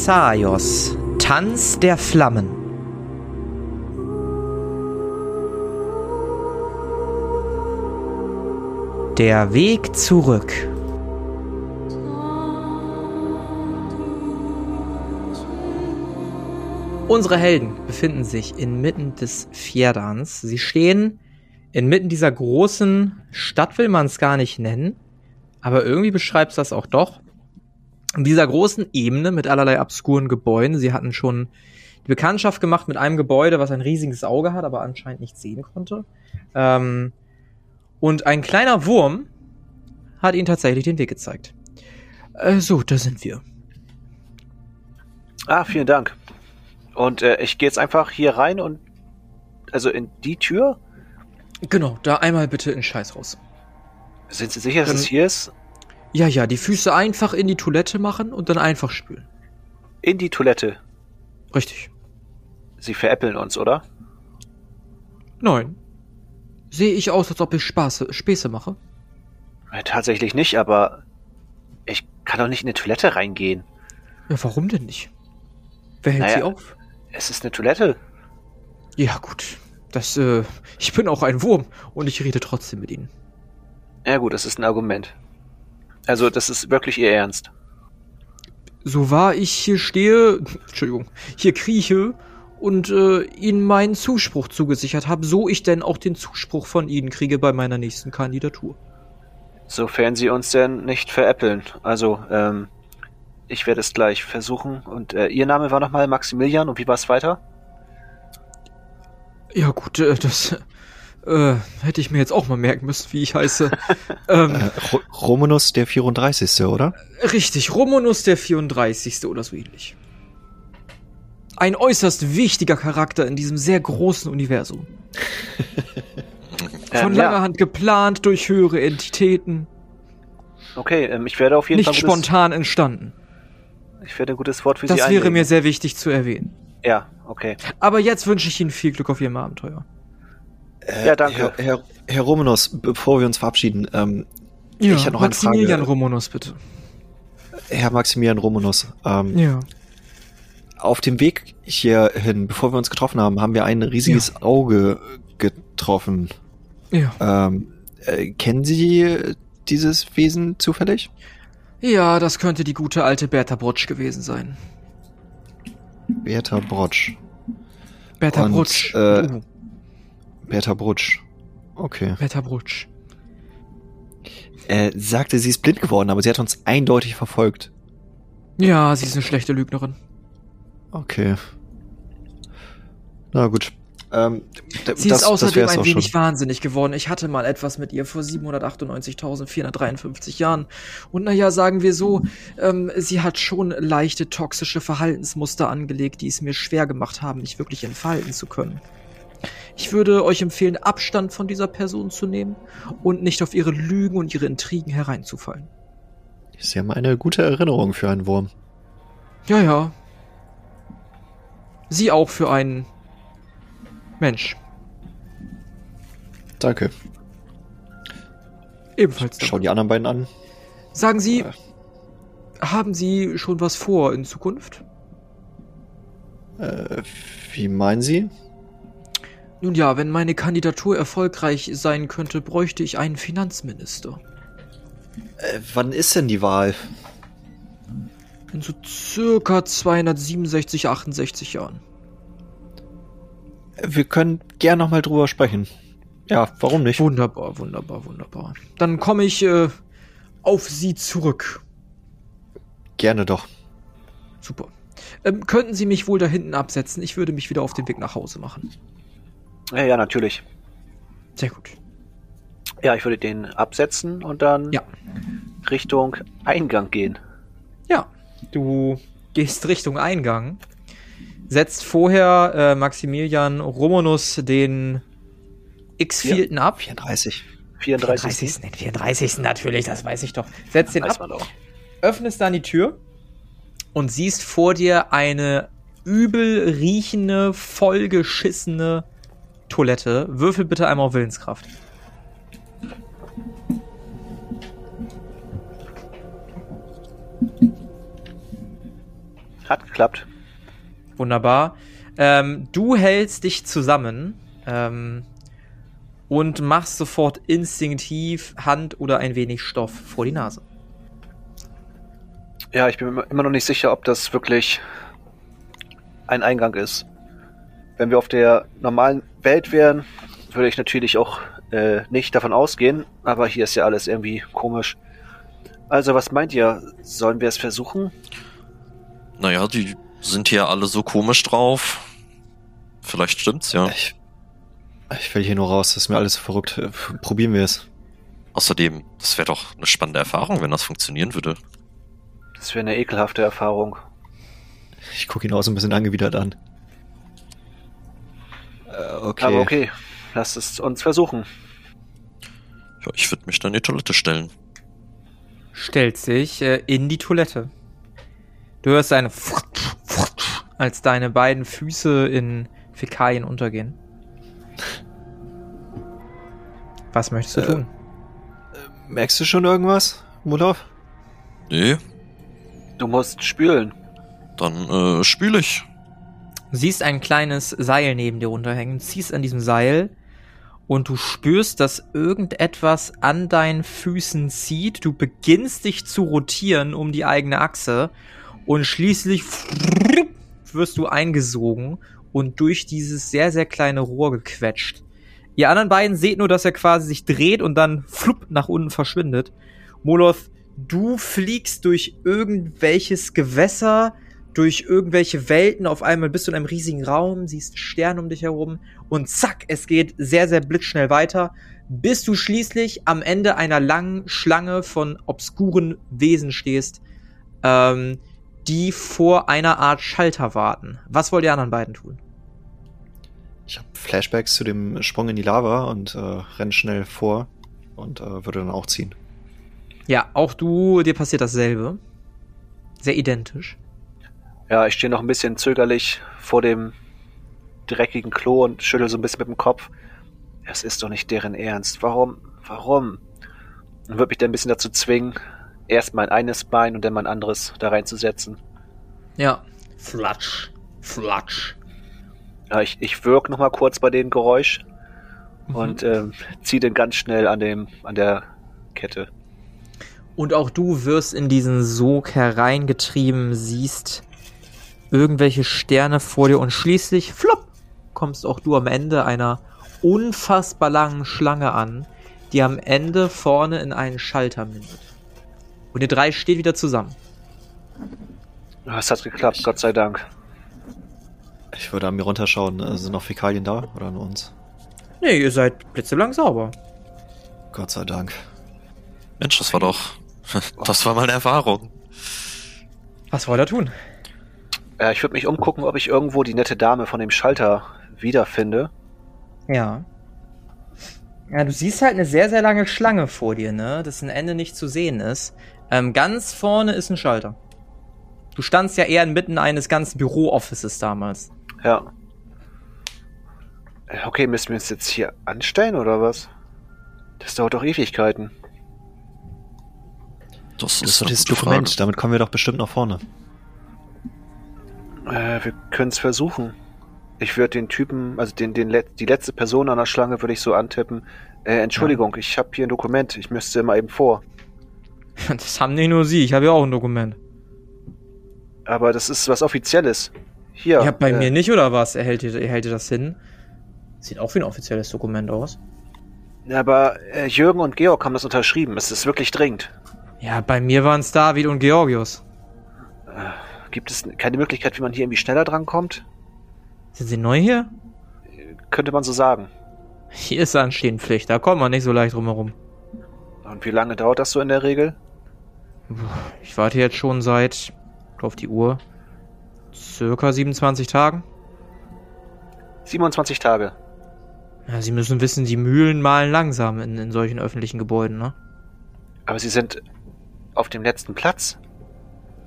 Thessaios, Tanz der Flammen. Der Weg zurück. Unsere Helden befinden sich inmitten des Fjerdans. Sie stehen inmitten dieser großen Stadt, will man es gar nicht nennen, aber irgendwie beschreibt es das auch doch. In dieser großen Ebene mit allerlei obskuren Gebäuden. Sie hatten schon die Bekanntschaft gemacht mit einem Gebäude, was ein riesiges Auge hat, aber anscheinend nicht sehen konnte. Ähm, und ein kleiner Wurm hat ihnen tatsächlich den Weg gezeigt. Äh, so, da sind wir. Ah, vielen Dank. Und äh, ich gehe jetzt einfach hier rein und also in die Tür. Genau, da einmal bitte in Scheiß raus. Sind Sie sicher, dass Dann- es hier ist? Ja, ja, die Füße einfach in die Toilette machen und dann einfach spülen. In die Toilette. Richtig. Sie veräppeln uns, oder? Nein. Sehe ich aus, als ob ich Spaß, Späße mache? Äh, tatsächlich nicht, aber ich kann doch nicht in eine Toilette reingehen. Ja, warum denn nicht? Wer hält Naja. sie auf? Es ist eine Toilette. Ja, gut. Das, äh, ich bin auch ein Wurm und ich rede trotzdem mit ihnen. Ja gut, das ist ein Argument. Also, das ist wirklich Ihr Ernst. So wahr ich hier stehe, Entschuldigung, hier krieche und äh, ihnen meinen Zuspruch zugesichert habe, so ich denn auch den Zuspruch von ihnen kriege bei meiner nächsten Kandidatur. Sofern Sie uns denn nicht veräppeln. Also, ähm, ich werde es gleich versuchen. Und äh, Ihr Name war nochmal Maximilian und wie war es weiter? Ja, gut, äh, das äh, hätte ich mir jetzt auch mal merken müssen, wie ich heiße. ähm, Äh, Ro Romanus der 34. oder? Richtig, Romanus der 34. oder so ähnlich. Ein äußerst wichtiger Charakter in diesem sehr großen Universum. Von Ähm, langer ja. Hand geplant durch höhere Entitäten, Okay, ähm, ich werde auf jeden nicht Fall. gutes- spontan entstanden. Ich werde ein gutes Wort für Sie Das wäre einlegen. mir sehr wichtig zu erwähnen. Ja, okay. Aber jetzt wünsche ich Ihnen viel Glück auf Ihrem Abenteuer. Ja, danke. Herr, Herr, Herr Romanus, bevor wir uns verabschieden, ähm, Ja, Ich hab noch eine Maximilian Frage. Romanus, bitte. Herr Maximilian Romanus, ähm, Ja. auf dem Weg hierhin, bevor wir uns getroffen haben, haben wir ein riesiges Auge getroffen. Ja. Ähm, äh, kennen Sie dieses Wesen zufällig? Ja, das könnte die gute alte Bertha Brutsch gewesen sein. Bertha Brotsch. Bertha Und, Brutsch. äh, Uh, Bertha Brutsch. Okay. Bertha Brutsch. Er sagte, sie ist blind geworden, aber sie hat uns eindeutig verfolgt. Ja, sie ist eine schlechte Lügnerin. Okay. Na gut. Ähm, Sie das, ist außerdem ein wenig schon. wahnsinnig geworden. Ich hatte mal etwas mit ihr vor 798.453 Jahren. Und naja, sagen wir so, ähm, sie hat schon leichte toxische Verhaltensmuster angelegt, die es mir schwer gemacht haben, mich wirklich entfalten zu können. Ich würde euch empfehlen, Abstand von dieser Person zu nehmen und nicht auf ihre Lügen und ihre Intrigen hereinzufallen. Ist ja mal eine gute Erinnerung für einen Wurm. Ja, ja. Sie auch für einen Mensch. Danke. Ebenfalls. Schau die anderen beiden an. Sagen Sie, Äh. haben Sie schon was vor in Zukunft? Äh, wie meinen Sie? Nun ja, wenn meine Kandidatur erfolgreich sein könnte, bräuchte ich einen Finanzminister. Äh, wann ist denn die Wahl? In so circa 267, 68 Jahren. Äh, Wir können gern noch mal drüber sprechen. Ja, warum nicht? Wunderbar, wunderbar, wunderbar. Dann komme ich äh, auf Sie zurück. Gerne doch. Super. Ähm, könnten Sie mich wohl da hinten absetzen? Ich würde mich wieder auf den Weg nach Hause machen. Ja, ja, natürlich. Sehr gut. Ja, ich würde den absetzen und dann Ja. Richtung Eingang gehen. Ja, du gehst Richtung Eingang, setzt vorher äh, Maximilian Romanus den X-Fielten ab. 34. 34. 34. Den 34. natürlich, das weiß ich doch. Setzt den Weiß ab, öffnest dann die Tür und siehst vor dir eine übel riechende, vollgeschissene Toilette. Würfel bitte einmal auf Willenskraft. Hat geklappt. Wunderbar. Ähm, du hältst dich zusammen ähm, und machst sofort instinktiv Hand oder ein wenig Stoff vor die Nase. Ja, ich bin immer noch nicht sicher, ob das wirklich ein Eingang ist. Wenn wir auf der normalen Welt wären, würde ich natürlich auch äh, nicht davon ausgehen, aber hier ist ja alles irgendwie komisch. Also, was meint ihr? Sollen wir es versuchen? Naja, die sind hier alle so komisch drauf. Vielleicht stimmt's ja. Ich, ich will hier nur raus, das ist mir alles so verrückt. Probieren wir es. Außerdem, das wäre doch eine spannende Erfahrung, wenn das funktionieren würde. Das wäre eine ekelhafte Erfahrung. Ich gucke ihn auch so ein bisschen angewidert an. Äh, okay. Aber okay, lasst es uns versuchen. Ja, ich würde mich dann in die Toilette stellen. Stellt sich äh, in die Toilette. Du hörst eine als deine beiden Füße in Fäkalien untergehen. Was möchtest du Äh, tun? Merkst du schon irgendwas, Mulov? Nee, Du musst spülen. dann äh, spüle ich. Siehst ein kleines Seil neben dir runterhängen, ziehst an diesem Seil und du spürst, dass irgendetwas an deinen Füßen zieht. Du beginnst dich zu rotieren um die eigene Achse und schließlich wirst du eingesogen und durch dieses sehr, sehr kleine Rohr gequetscht. Ihr anderen beiden seht nur, dass er quasi sich dreht und dann flupp nach unten verschwindet. Moloth, du fliegst durch irgendwelches Gewässer, durch irgendwelche Welten. Auf einmal bist du in einem riesigen Raum, siehst Sterne um dich herum und zack, es geht sehr, sehr blitzschnell weiter, bis du schließlich am Ende einer langen Schlange von obskuren Wesen stehst, ähm, die vor einer Art Schalter warten. Was wollt ihr anderen beiden tun? Ich habe Flashbacks zu dem Sprung in die Lava und äh, renn schnell vor und äh, würde dann auch ziehen. Ja, auch du, dir passiert dasselbe. Sehr identisch. Ja, ich stehe noch ein bisschen zögerlich vor dem dreckigen Klo und schüttel so ein bisschen mit dem Kopf. Es ist doch nicht deren Ernst. Warum? Warum? Und würde mich dann ein bisschen dazu zwingen, erst mein eines Bein und dann mein anderes da reinzusetzen. Ja. Flatsch. Flatsch. Ja, ich, ich wirk noch mal kurz bei dem Geräusch Mhm. und ähm, ziehe den ganz schnell an dem an der Kette. Und auch du wirst in diesen Sog hereingetrieben, siehst irgendwelche Sterne vor dir und schließlich, flupp, kommst auch du am Ende einer unfassbar langen Schlange an, die am Ende vorne in einen Schalter mündet. Und ihr drei steht wieder zusammen. Es hat geklappt, Gott sei Dank. Ich würde an mir runterschauen. Äh, sind noch Fäkalien da oder an uns? Nee, ihr seid blitzelang sauber. Gott sei Dank. Mensch, das war doch. Das war mal eine Erfahrung. Was wollt ihr tun? Äh, ich würde mich umgucken, ob ich irgendwo die nette Dame von dem Schalter wiederfinde. Ja. Ja, du siehst halt eine sehr, sehr lange Schlange vor dir, ne? Dass ein Ende nicht zu sehen ist. Ähm, ganz vorne ist ein Schalter. Du standst ja eher inmitten eines ganzen Büro-Offices damals. Ja. Äh, Okay, müssen wir uns jetzt hier anstellen oder was? Das dauert doch Ewigkeiten. Das Das ist ist doch gute Dokument. Frage. Damit kommen wir doch bestimmt nach vorne. Äh, wir können es versuchen. Ich würde den Typen, also den, den Let die letzte Person an der Schlange würde ich so antippen. Äh, Entschuldigung, ich habe hier ein Dokument. Ich müsste mal eben vor. Das haben nicht nur sie, ich habe ja auch ein Dokument. Aber das ist was Offizielles. Hier. Ja, bei äh, mir nicht, oder was? Er hält, dir, er hält das hin. Sieht auch wie ein offizielles Dokument aus. Aber äh, Jürgen und Georg haben das unterschrieben. Es ist wirklich dringend. Ja, bei mir waren es David und Georgios. Gibt es keine Möglichkeit, wie man hier irgendwie schneller drankommt? Sind sie neu hier? Könnte man so sagen. Hier ist Anstehenpflicht, da kommt man nicht so leicht drumherum. Und wie lange dauert das so in der Regel? Ich warte jetzt schon seit, auf die Uhr, circa 27 Tagen. 27 Tage. Ja, Sie müssen wissen, die Mühlen malen langsam in, in solchen öffentlichen Gebäuden, ne? Aber sie sind auf dem letzten Platz.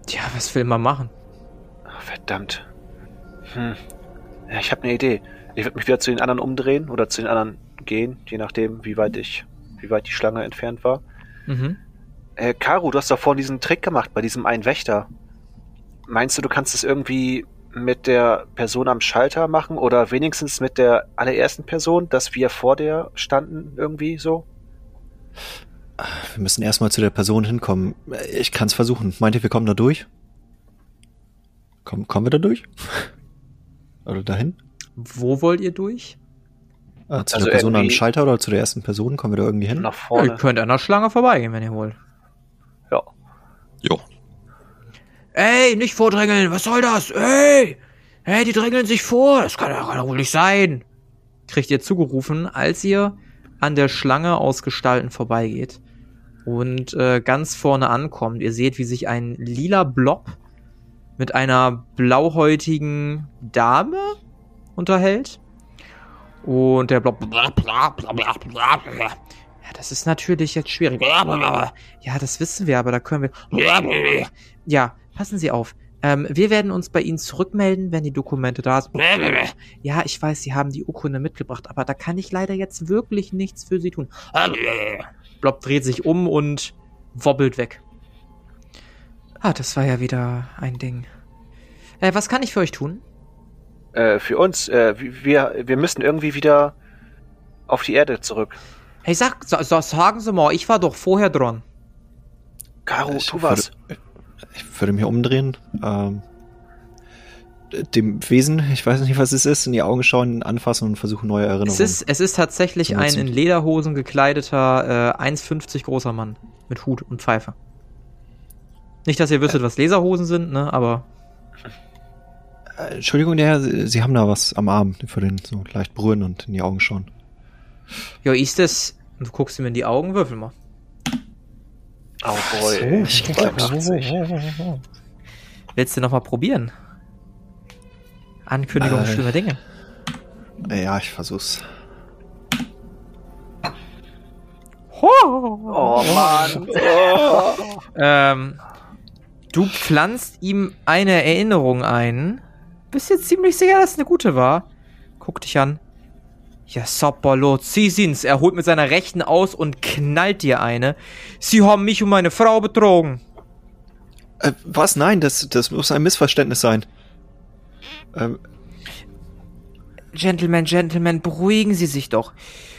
Tja, was will man machen? Ach, verdammt. Hm. Ja, ich habe eine Idee. Ich würde mich wieder zu den anderen umdrehen oder zu den anderen gehen, je nachdem, wie weit ich, wie weit die Schlange entfernt war. Mhm. Äh, Karu, du hast doch vorhin diesen Trick gemacht bei diesem einen Wächter. meinst du, du kannst es irgendwie mit der Person am Schalter machen oder wenigstens mit der allerersten Person, dass wir vor der standen irgendwie so? Wir müssen erstmal zu der Person hinkommen. Ich kann es versuchen. Meint ihr, wir kommen da durch? Komm, kommen wir da durch? oder dahin? Wo wollt ihr durch? Ah, zu Also der Person am Schalter oder zu der ersten Person? Kommen wir da irgendwie hin? Nach Ihr vorne. könnt an der Schlange vorbeigehen, wenn ihr wollt. Ja. Jo. Ey, nicht vordrängeln, was soll das? Ey! Hey, die drängeln sich vor, das kann ja wohl nicht sein. Kriegt ihr zugerufen, als ihr an der Schlange aus Gestalten vorbeigeht und äh, ganz vorne ankommt. Ihr seht, wie sich ein lila Blob mit einer blauhäutigen Dame unterhält. Und der Blob. Ja, das ist natürlich jetzt schwierig. Ja, das wissen wir, aber da können wir. Ja, passen Sie auf. Ähm, wir werden uns bei Ihnen zurückmelden, wenn die Dokumente da sind. Ja, ich weiß, Sie haben die Urkunde mitgebracht, aber da kann ich leider jetzt wirklich nichts für Sie tun. Blob dreht sich um und wobbelt weg. Ah, das war ja wieder ein Ding. Äh, was kann ich für euch tun? Äh, für uns, äh, wir, wir müssen irgendwie wieder auf die Erde zurück. Hey, sag, sa, sa, sagen Sie mal, ich war doch vorher dran. Caro, Ich tu was. Würde, ich würde mich umdrehen, ähm, dem Wesen, ich weiß nicht, was es ist, in die Augen schauen, anfassen und versuchen, neue Erinnerungen. Es ist, es ist tatsächlich zu ein in Lederhosen gekleideter, äh, 1,50 großer Mann. Mit Hut und Pfeife. Nicht, dass ihr wüsstet, was Laserhosen sind, ne, aber. Äh, Entschuldigung, der Herr, Sie, Sie haben da was am Arm. Würde ihn so leicht berühren und in die Augen schauen. Ja, ist es. Und du guckst ihm in die Augen, würfel mal. Oh boy. ich ich glaub, 80. Willst du noch mal probieren? Ankündigung Äh. schlimmer Dinge. Ja, ich versuch's. Oh Mann. Ähm, du pflanzt ihm eine Erinnerung ein. Bist jetzt ziemlich sicher, dass es eine gute war. Guck dich an. Ja, Sapperlot, Sie sind's. Er holt mit seiner Rechten aus und knallt dir eine. Sie haben mich und meine Frau betrogen. Äh, was? Nein, das, das muss ein Missverständnis sein. Ähm, Gentleman, Gentleman, beruhigen Sie sich doch.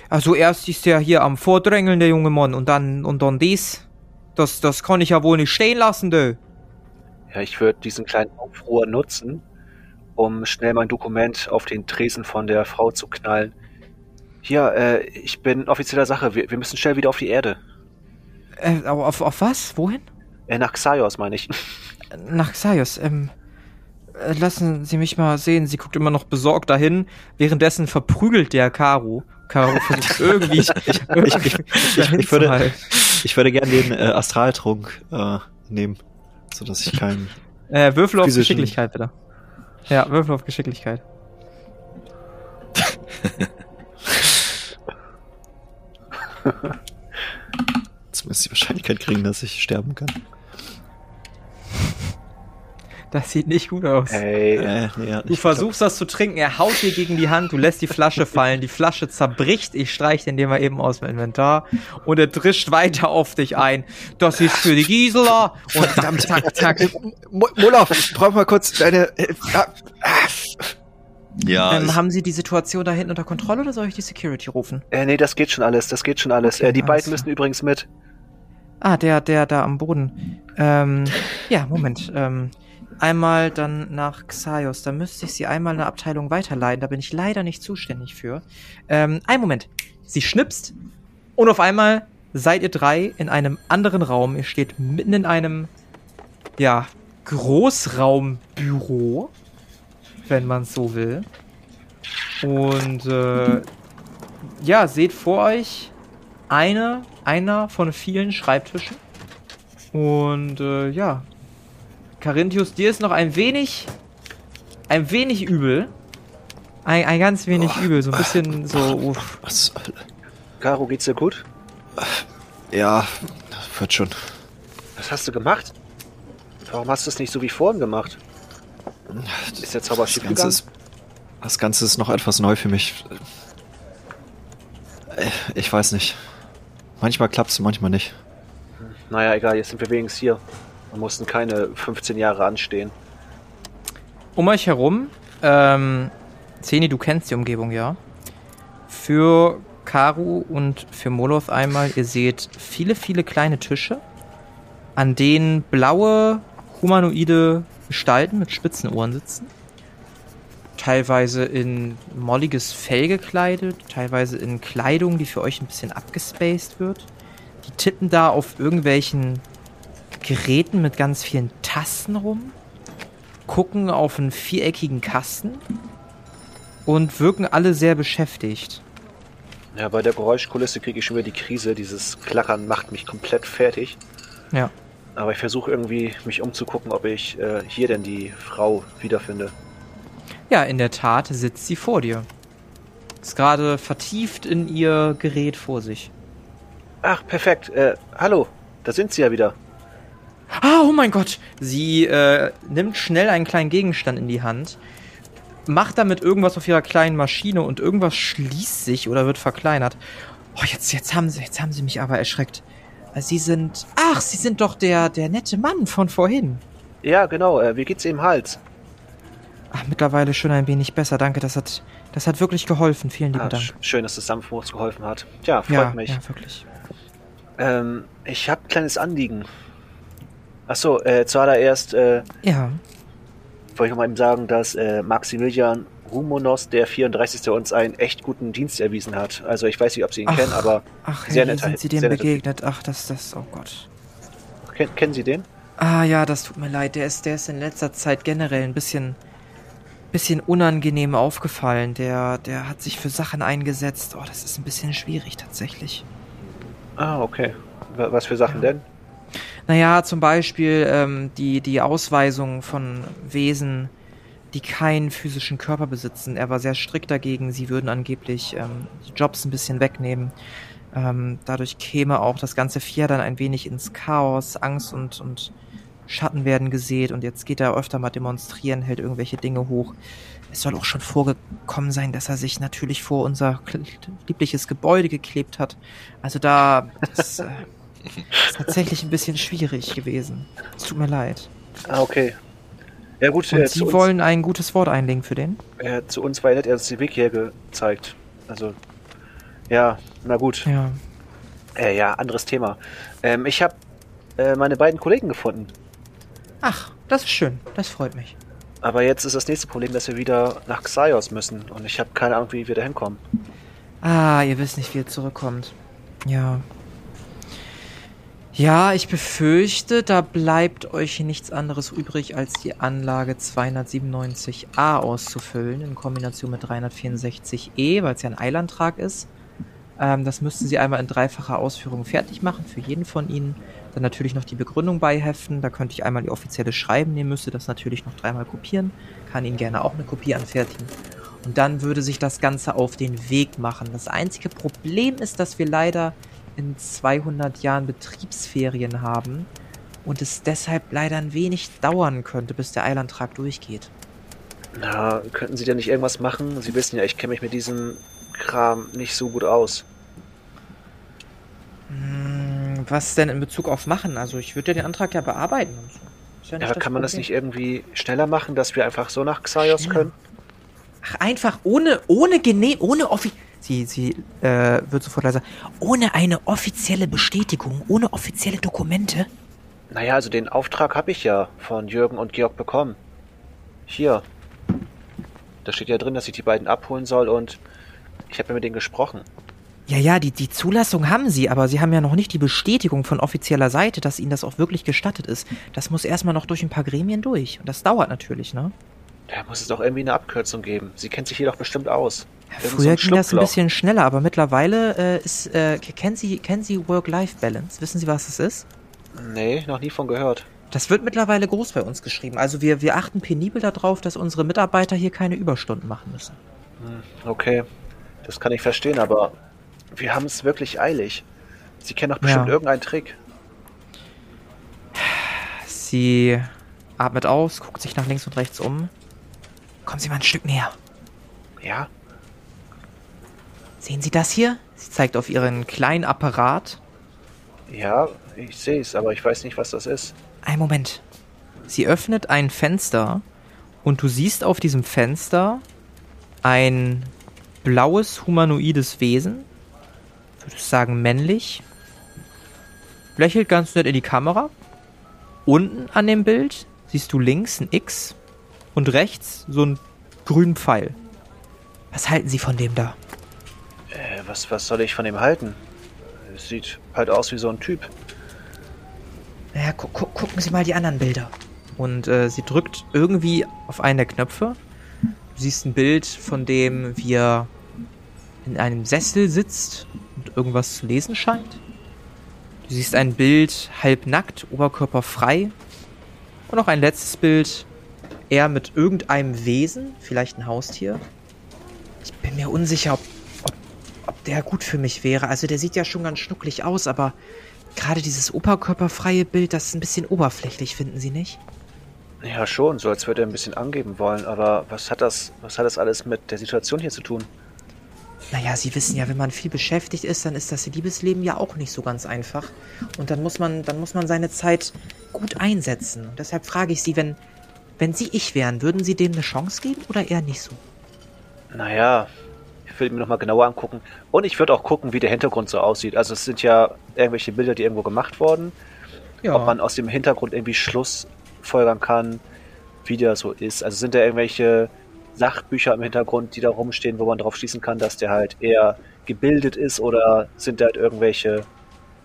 Also erst ist er hier am Vordrängeln, der junge Mann, und dann, und dann dies. Das, das kann ich ja wohl nicht stehen lassen, du. Ja, ich würde diesen kleinen Aufruhr nutzen, um schnell mein Dokument auf den Tresen von der Frau zu knallen. Hier, äh, ich bin offizieller Sache. Wir, wir müssen schnell wieder auf die Erde. Äh, auf, auf was? Wohin? Äh, nach Xaios, meine ich. Nach Xaios, ähm, äh, lassen Sie mich mal sehen. Sie guckt immer noch besorgt dahin. Währenddessen verprügelt der Caro. Caro versucht irgendwie, ich, ich, ich, ich, würde, ich würde gerne den äh, Astraltrunk äh, nehmen, sodass ich keinen. Äh, Würfel auf Geschicklichkeit, bitte. Ja, Würfel auf Geschicklichkeit. Zumindest die Wahrscheinlichkeit kriegen, dass ich sterben kann. Das sieht nicht gut aus. Ey, Äh, nee, ja, Du ich versuchst das zu trinken, er haut dir gegen die Hand, du lässt die Flasche fallen, die Flasche zerbricht, ich streich den dir mal eben aus dem Inventar und er drischt weiter auf dich ein. Das ist für die Gisela und zack, zack, zack. Glaub, Molov, ich brauch mal kurz deine. Äh, ah, Ja, Ähm, haben Sie die Situation da hinten unter Kontrolle oder soll ich die Security rufen? äh, nee, das geht schon alles. Das geht schon alles. Okay, äh, die alles beiden müssen übrigens mit. Ah, der, der da am Boden. Ähm, ja, Moment. Ähm, einmal dann nach Xaios. Da müsste ich Sie einmal eine Abteilung weiterleiten. Da bin ich leider nicht zuständig für. Ähm, ein Moment. Sie schnipst und auf einmal seid ihr drei in einem anderen Raum. Ihr steht mitten in einem, ja, Großraumbüro, wenn man es so will. Und äh, ja, seht vor euch eine, einer von vielen Schreibtischen. Und äh, ja, Carinthius, dir ist noch ein wenig, ein wenig übel. Ein, ein ganz wenig Oh. übel, so ein bisschen so. Uff. was? Caro, geht's dir gut? Ja, wird schon. Was hast du gemacht? Warum hast du es nicht so wie vorhin gemacht? Ist der Zauber Das schief Ganze gegangen? ist, das Ganze ist noch etwas neu für mich. Ich weiß nicht. Manchmal klappt's, manchmal nicht. Naja, egal, jetzt sind wir wenigstens hier. Wir mussten keine 15 Jahre anstehen. um euch herum, ähm, Zeni, du kennst die Umgebung, ja. Für Karu und für Moloth einmal, ihr seht viele, viele kleine Tische, an denen blaue, humanoide Gestalten mit spitzen Ohren sitzen. Teilweise in molliges Fell gekleidet, teilweise in Kleidung, die für euch ein bisschen abgespaced wird. Die tippen da auf irgendwelchen Geräten mit ganz vielen Tasten rum, gucken auf einen viereckigen Kasten und wirken alle sehr beschäftigt. Ja, bei der Geräuschkulisse kriege ich schon wieder die Krise. Dieses Klackern macht mich komplett fertig. Ja. Aber ich versuche irgendwie, mich umzugucken, ob ich äh, hier denn die Frau wiederfinde. Ja, in der Tat sitzt sie vor dir. Ist gerade vertieft in ihr Gerät vor sich. Ach, perfekt. Äh, hallo, da sind sie ja wieder. Ah, oh mein Gott! Sie äh, nimmt schnell einen kleinen Gegenstand in die Hand, macht damit irgendwas auf ihrer kleinen Maschine und irgendwas schließt sich oder wird verkleinert. Oh, jetzt, jetzt, haben, sie, jetzt haben sie mich aber erschreckt. Sie sind. Ach, Sie sind doch der, der nette Mann von vorhin. Ja, genau. Äh, wie geht's ihr im Hals? Ach, mittlerweile schon ein wenig besser. Danke, das hat, das hat wirklich geholfen. Vielen lieben Ah, Dank. sch- schön, dass das Sanftmut geholfen hat. Ja, freut Ja, mich. ja, wirklich. Ähm, ich habe ein kleines Anliegen. Achso, äh, zuallererst äh, Ja. wollte ich noch mal eben sagen, dass äh, Maximilian Rumonos, der 34. uns einen echt guten Dienst erwiesen hat. Also ich weiß nicht, ob Sie ihn Ach, kennen, aber Ach, Sehr netter- sind Sie dem begegnet? Ach, das, das, oh Gott. ken kennen Sie den? Ah ja, das tut mir leid. Der ist, der ist in letzter Zeit generell ein bisschen, bisschen unangenehm aufgefallen. Der, der hat sich für Sachen eingesetzt. Oh, das ist ein bisschen schwierig tatsächlich. Ah, okay. Wa- Was für Sachen Ja. denn? Naja, zum Beispiel ähm, die, die Ausweisung von Wesen, die keinen physischen Körper besitzen. Er war sehr strikt dagegen. Sie würden angeblich ähm, die Jobs ein bisschen wegnehmen. Ähm, dadurch käme auch das ganze Vier dann ein wenig ins Chaos. Angst und, und Schatten werden gesät. Und jetzt geht er öfter mal demonstrieren, hält irgendwelche Dinge hoch. Es soll auch schon vorgekommen sein, dass er sich natürlich vor unser liebliches Gebäude geklebt hat. Also da, das äh, ist tatsächlich ein bisschen schwierig gewesen. Es tut mir leid. Ah, okay. Ja gut, Und äh, Sie wollen ein gutes Wort einlegen für den? äh, zu uns war ja nett, er hat uns den Weg hier gezeigt. Also, ja, na gut. Ja. Äh, ja, anderes Thema. Ähm, ich habe äh, meine beiden Kollegen gefunden. Ach, das ist schön. Das freut mich. Aber jetzt ist das nächste Problem, dass wir wieder nach Xaios müssen. Und ich habe keine Ahnung, wie wir da hinkommen. Ah, ihr wisst nicht, wie ihr zurückkommt. Ja. Ja, ich befürchte, da bleibt euch nichts anderes übrig, als die Anlage 297a auszufüllen in Kombination mit 364e, weil es ja ein Eilantrag ist. Ähm, das müssten sie einmal in dreifacher Ausführung fertig machen für jeden von ihnen. Dann natürlich noch die Begründung beiheften. Da könnte ich einmal die offizielle schreiben, nehmen müsste das natürlich noch dreimal kopieren. Kann Ihnen gerne auch eine Kopie anfertigen. Und dann würde sich das Ganze auf den Weg machen. Das einzige Problem ist, dass wir leider in 200 Jahren Betriebsferien haben und es deshalb leider ein wenig dauern könnte, bis der Eilantrag durchgeht. Na, könnten Sie denn nicht irgendwas machen? Sie wissen ja, ich kenne mich mit diesem Kram nicht so gut aus. Hm, was denn in Bezug auf machen? Also ich würde ja den Antrag ja bearbeiten. Und so. Ja Ja, das kann man das Problem. nicht irgendwie schneller machen, dass wir einfach so nach Xaios Schneller. können? Ach, einfach ohne, ohne Gene, ohne Offi... Sie, sie, äh, wird sofort leiser. Ohne eine offizielle Bestätigung, ohne offizielle Dokumente. Naja, also den Auftrag habe ich ja von Jürgen und Georg bekommen. Hier. Da steht ja drin, dass ich die beiden abholen soll und ich habe ja mit denen gesprochen. Ja, ja, die, die Zulassung haben sie, aber sie haben ja noch nicht die Bestätigung von offizieller Seite, dass ihnen das auch wirklich gestattet ist. Das muss erstmal noch durch ein paar Gremien durch. Und das dauert natürlich, ne? Da muss es doch irgendwie eine Abkürzung geben. Sie kennt sich hier doch bestimmt aus. Ja, so früher ein ging das ein bisschen schneller, aber mittlerweile äh, ist, äh, kennen Sie, kennen Sie Work-Life-Balance? Wissen Sie, was das ist? Nee, noch nie von gehört. Das wird mittlerweile groß bei uns geschrieben. Also wir, wir achten penibel darauf, dass unsere Mitarbeiter hier keine Überstunden machen müssen. Hm, Okay, das kann ich verstehen, aber wir haben es wirklich eilig. Sie kennen doch bestimmt Ja. irgendeinen Trick. Sie atmet aus, guckt sich nach links und rechts um. Kommen Sie mal ein Stück näher. Ja? Sehen Sie das hier? Sie zeigt auf ihren kleinen Apparat. Ja, ich sehe es, aber ich weiß nicht, was das ist. Ein Moment. Sie öffnet ein Fenster Und du siehst auf diesem Fenster ein blaues humanoides Wesen. Würde ich sagen männlich. Lächelt ganz nett in die Kamera. Unten an dem Bild siehst du links ein X und rechts so einen grünen Pfeil. Was halten Sie von dem da? Äh, was, was soll ich von dem halten? Es sieht halt aus wie so ein Typ. Naja, gu gu gucken Sie mal die anderen Bilder. Und äh, sie drückt irgendwie auf einen der Knöpfe. Du siehst ein Bild, von dem wie er in einem Sessel sitzt und irgendwas zu lesen scheint. Du siehst ein Bild halb nackt, Oberkörper frei. Und noch ein letztes Bild, er mit irgendeinem Wesen, vielleicht ein Haustier. Ich bin mir unsicher, ob, ob, ob der gut für mich wäre. Also der sieht ja schon ganz schnucklig aus, aber gerade dieses oberkörperfreie Bild, das ist ein bisschen oberflächlich, finden Sie nicht? Ja, schon, so als würde er ein bisschen angeben wollen, aber was hat das, was hat das alles mit der Situation hier zu tun? Naja, Sie wissen ja, wenn man viel beschäftigt ist, dann ist das Liebesleben ja auch nicht so ganz einfach. Und dann muss man, dann muss man seine Zeit gut einsetzen. Und deshalb frage ich Sie, wenn, wenn Sie ich wären, würden Sie dem eine Chance geben oder eher nicht so? Naja, ich würde mir nochmal genauer angucken. Und ich würde auch gucken, wie der Hintergrund so aussieht. Also es sind ja irgendwelche Bilder, die irgendwo gemacht wurden. Ja. Ob man aus dem Hintergrund irgendwie Schluss folgern kann, wie der so ist. Also sind da irgendwelche Sachbücher im Hintergrund, die da rumstehen, wo man darauf schließen kann, dass der halt eher gebildet ist oder sind da halt irgendwelche,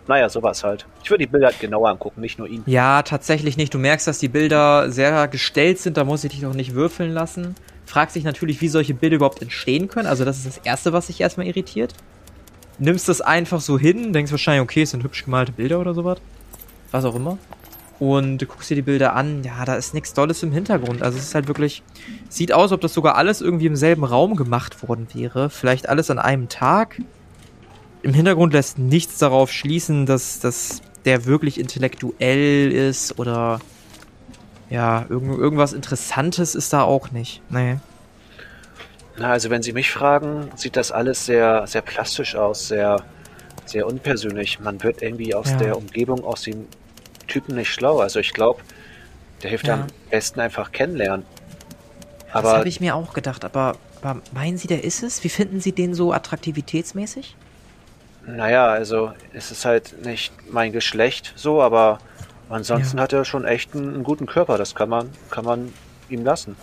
naja, sowas halt. Ich würde die Bilder halt genauer angucken, nicht nur ihn. Ja, tatsächlich nicht. Du merkst, dass die Bilder sehr gestellt sind, da muss ich dich noch nicht würfeln lassen. Fragt sich natürlich, wie solche Bilder überhaupt entstehen können. Also das ist das Erste, was sich erstmal irritiert. Nimmst das einfach so hin, denkst wahrscheinlich, okay, es sind hübsch gemalte Bilder oder sowas. Was auch immer. Und du guckst dir die Bilder an, ja, da ist nichts Dolles im Hintergrund. Also es ist halt wirklich, sieht aus, ob das sogar alles irgendwie im selben Raum gemacht worden wäre. Vielleicht alles an einem Tag. Im Hintergrund lässt nichts darauf schließen, dass, dass der wirklich intellektuell ist oder ja, irgend, irgendwas Interessantes ist da auch nicht. Nee. Na, also wenn Sie mich fragen, sieht das alles sehr, sehr plastisch aus, sehr, sehr unpersönlich. Man wird irgendwie aus Ja. der Umgebung, aus dem Typen nicht schlau. Also ich glaube, der hilft Ja. am besten einfach kennenlernen. das Aber habe ich mir auch gedacht, aber, aber meinen Sie, der ist es? Wie finden Sie den so attraktivitätsmäßig? Naja, also es ist halt nicht mein Geschlecht so, aber ansonsten Ja. hat er schon echt einen, einen guten Körper. Das kann man, kann man ihm lassen.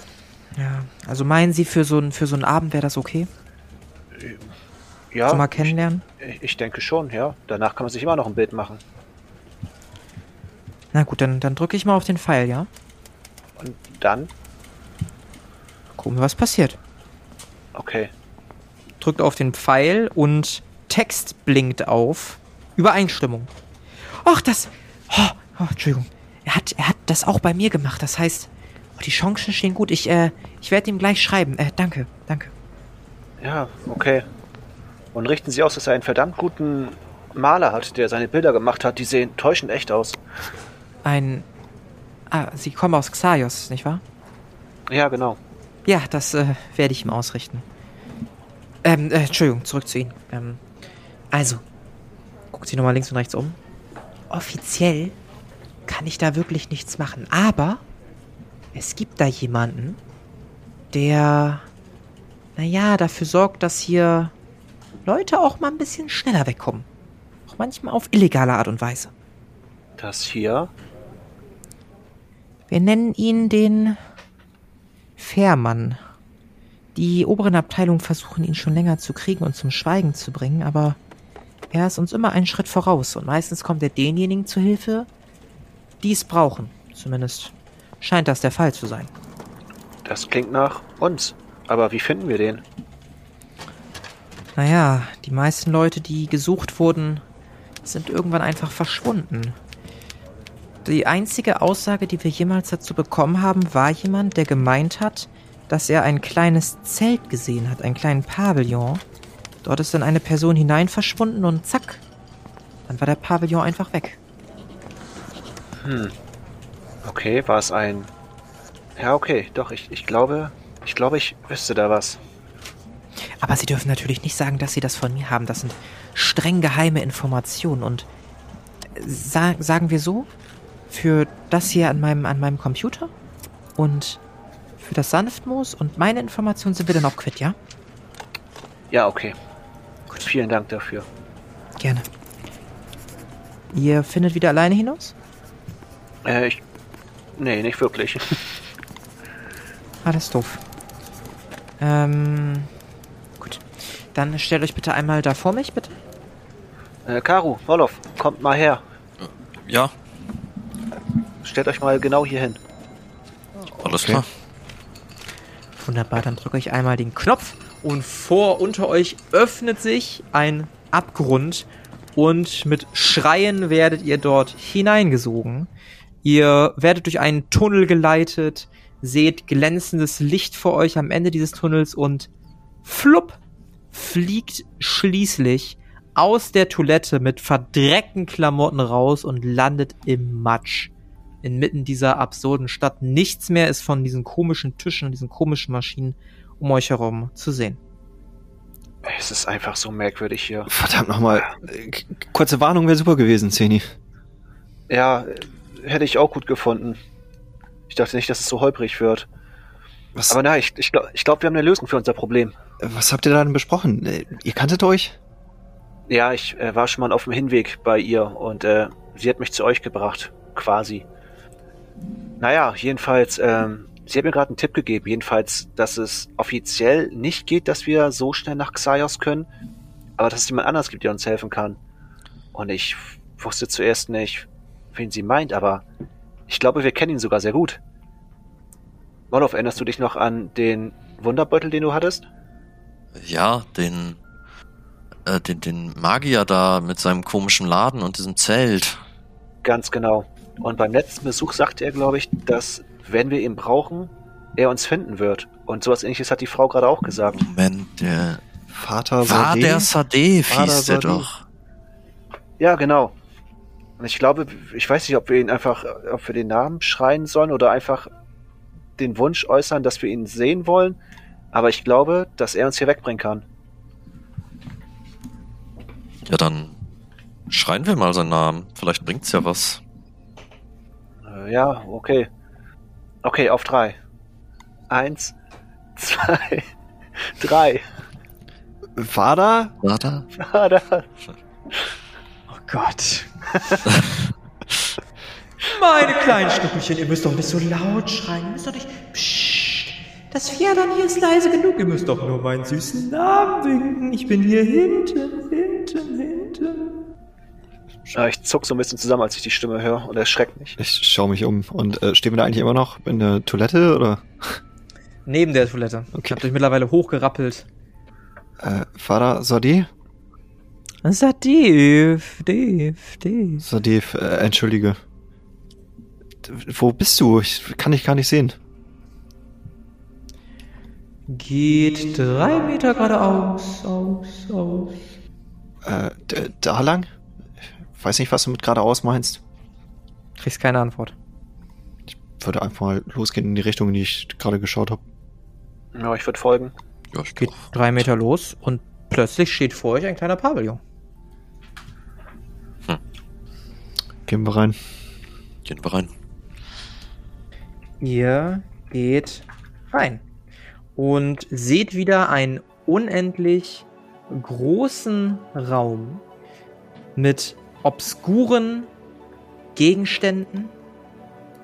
Ja, also meinen Sie, für so, ein, für so einen Abend wäre das okay? Ja, so mal kennenlernen? ich, ich denke schon, ja. Danach kann man sich immer noch ein Bild machen. Na gut, dann, dann drücke ich mal auf den Pfeil, ja? Und dann, Gucken wir, was passiert. okay. Drückt auf den Pfeil und Text blinkt auf. Übereinstimmung. Ach, das. Oh, oh, Entschuldigung. Er hat, er hat das auch bei mir gemacht. Das heißt, oh, die Chancen stehen gut. Ich, äh, ich werde ihm gleich schreiben. Äh, danke, danke. Ja, okay. Und richten Sie aus, dass er einen verdammt guten Maler hat, der seine Bilder gemacht hat. Die sehen täuschend echt aus. Ein. Ah, Sie kommen aus Xaios, nicht wahr? Ja, genau. Ja, das äh, werde ich ihm ausrichten. Ähm, äh, Entschuldigung, zurück zu Ihnen. Ähm, also, guckt sich nochmal links und rechts um. Offiziell kann ich da wirklich nichts machen, aber es gibt da jemanden, der, naja, dafür sorgt, dass hier Leute auch mal ein bisschen schneller wegkommen. Auch manchmal auf illegale Art und Weise. Das hier. Wir nennen ihn den Fährmann. Die oberen Abteilungen versuchen ihn schon länger zu kriegen und zum Schweigen zu bringen, aber er ist uns immer einen Schritt voraus und meistens kommt er denjenigen zu Hilfe, die es brauchen. Zumindest scheint das der Fall zu sein. Das klingt nach uns. Aber wie finden wir den? Naja, die meisten Leute, die gesucht wurden, sind irgendwann einfach verschwunden. Die einzige Aussage, die wir jemals dazu bekommen haben, war jemand, der gemeint hat, dass er ein kleines Zelt gesehen hat, einen kleinen Pavillon. Dort ist dann eine Person hinein verschwunden und zack, dann war der Pavillon einfach weg. Okay, war es ein. Ja, okay, doch, ich, ich glaube. Ich glaube, ich wüsste da was. Aber Sie dürfen natürlich nicht sagen, dass Sie das von mir haben. Das sind streng geheime Informationen. Und sa sagen wir so, für das hier an meinem, an meinem Computer und für das Sanftmoos und meine Informationen sind wir dann auch quitt, ja? Ja, okay. Vielen Dank dafür. Gerne. Ihr findet wieder alleine hinaus? Äh, ich. Nee, nicht wirklich. Ah, das ist doof. Ähm. Gut. Dann stellt euch bitte einmal da vor mich, bitte. Äh, Karu, Wolof, kommt mal her. Ja, Stellt euch mal genau hier hin. alles Okay. klar. Wunderbar, dann drücke ich einmal den Knopf und vor unter euch öffnet sich ein Abgrund und mit Schreien werdet ihr dort hineingesogen. Ihr werdet durch einen Tunnel geleitet, seht glänzendes Licht vor euch am Ende dieses Tunnels und flupp fliegt schließlich aus der Toilette mit verdreckten Klamotten raus und landet im Matsch. Inmitten dieser absurden Stadt. Nichts mehr ist von diesen komischen Tischen und diesen komischen Maschinen um euch herum zu sehen. Es ist einfach so merkwürdig hier. Verdammt nochmal. Kurze Warnung wäre super gewesen, Zeni. Ja, hätte ich auch gut gefunden. Ich dachte nicht, dass es so holprig wird. Was, Aber nein, ich, ich glaube, ich glaub, wir haben eine Lösung für unser Problem. was habt ihr da denn besprochen? Ihr kanntet euch? Ja, ich äh, war schon mal auf dem Hinweg bei ihr und äh, sie hat mich zu euch gebracht, quasi. Naja, jedenfalls, ähm, sie hat mir gerade einen Tipp gegeben, jedenfalls, dass es offiziell nicht geht, dass wir so schnell nach Xaios können, aber dass es jemand anders gibt, der uns helfen kann. Und ich wusste zuerst nicht, wen sie meint, aber ich glaube, wir kennen ihn sogar sehr gut. Wolof, erinnerst du dich noch an den Wunderbeutel, den du hattest? Ja, den, äh, den, den Magier da mit seinem komischen Laden und diesem Zelt. Ganz genau. Und beim letzten Besuch sagte er, glaube ich, dass, wenn wir ihn brauchen, er uns finden wird. Und sowas ähnliches hat die Frau gerade auch gesagt. Moment, der Vater war Sade? der Sadef, War hieß der doch. Ja, genau. Und ich glaube, ich weiß nicht, ob wir ihn einfach, ob wir den Namen schreien sollen oder einfach den Wunsch äußern, dass wir ihn sehen wollen. Aber ich glaube, dass er uns hier wegbringen kann. Ja, dann schreien wir mal seinen Namen. Vielleicht bringt's ja was. Äh, ja, okay. Okay, auf drei. Eins, zwei, drei. Vater? Ah, da. Oh Gott. Meine kleinen Schnuppelchen, ihr müsst doch nicht so laut schreien. Ihr müsst doch nicht. Psst. Das Pferdern hier ist leise genug. Ihr müsst doch nur meinen süßen Namen winken. Ich bin hier hinten. Ja, ich zuck so ein bisschen zusammen, als ich die Stimme höre und erschreckt mich. Ich schaue mich um. Und äh, stehen wir da eigentlich immer noch in der Toilette oder? Neben der Toilette. Okay. Ich habt euch mittlerweile hochgerappelt. Äh, Vater Sade? Sadev, Dev, Dev. Sadev, äh, entschuldige. Wo bist du? Ich kann dich gar nicht sehen. Geht drei Meter geradeaus, aus, aus. Äh, da lang? Ich weiß nicht, was du mit geradeaus meinst. Kriegst keine Antwort. Würde einfach mal losgehen in die Richtung, in die ich gerade geschaut habe. Ja, ich würde folgen. Ja, ich Geht doch. drei Meter los und plötzlich steht vor euch ein kleiner Pavillon. Gehen wir rein. Gehen wir rein. Ihr geht rein und seht wieder einen unendlich großen Raum mit obskuren Gegenständen,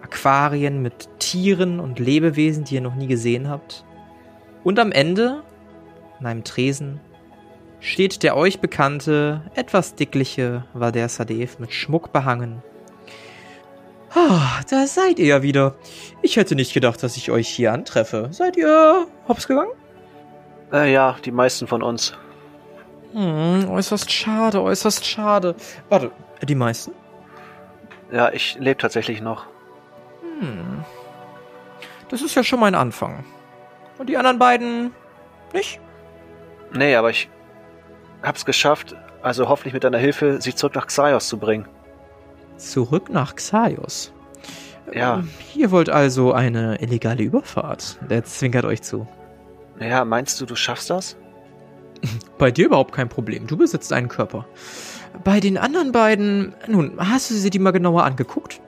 Aquarien mit Tieren und Lebewesen, die ihr noch nie gesehen habt. Und am Ende, an einem Tresen, steht der euch bekannte, etwas dickliche Valder Sadev mit Schmuck behangen Ah, da seid ihr ja wieder. Ich hätte nicht gedacht, dass ich euch hier antreffe. Seid ihr hops gegangen? Äh, ja, die meisten von uns. Hm, äußerst schade, äußerst schade. Warte, die meisten? Ja, ich lebe tatsächlich noch. Hm. Das ist ja schon mal ein Anfang. Und die anderen beiden nicht? Nee, aber ich hab's geschafft, also hoffentlich mit deiner Hilfe, sie zurück nach Xaios zu bringen. Zurück nach Xaios. Ja. Ähm, Ihr wollt also eine illegale Überfahrt. Der zwinkert euch zu. Ja, meinst du, du schaffst das? Bei dir überhaupt kein Problem. Du besitzt einen Körper. Bei den anderen beiden, nun, hast du sie dir mal genauer angeguckt?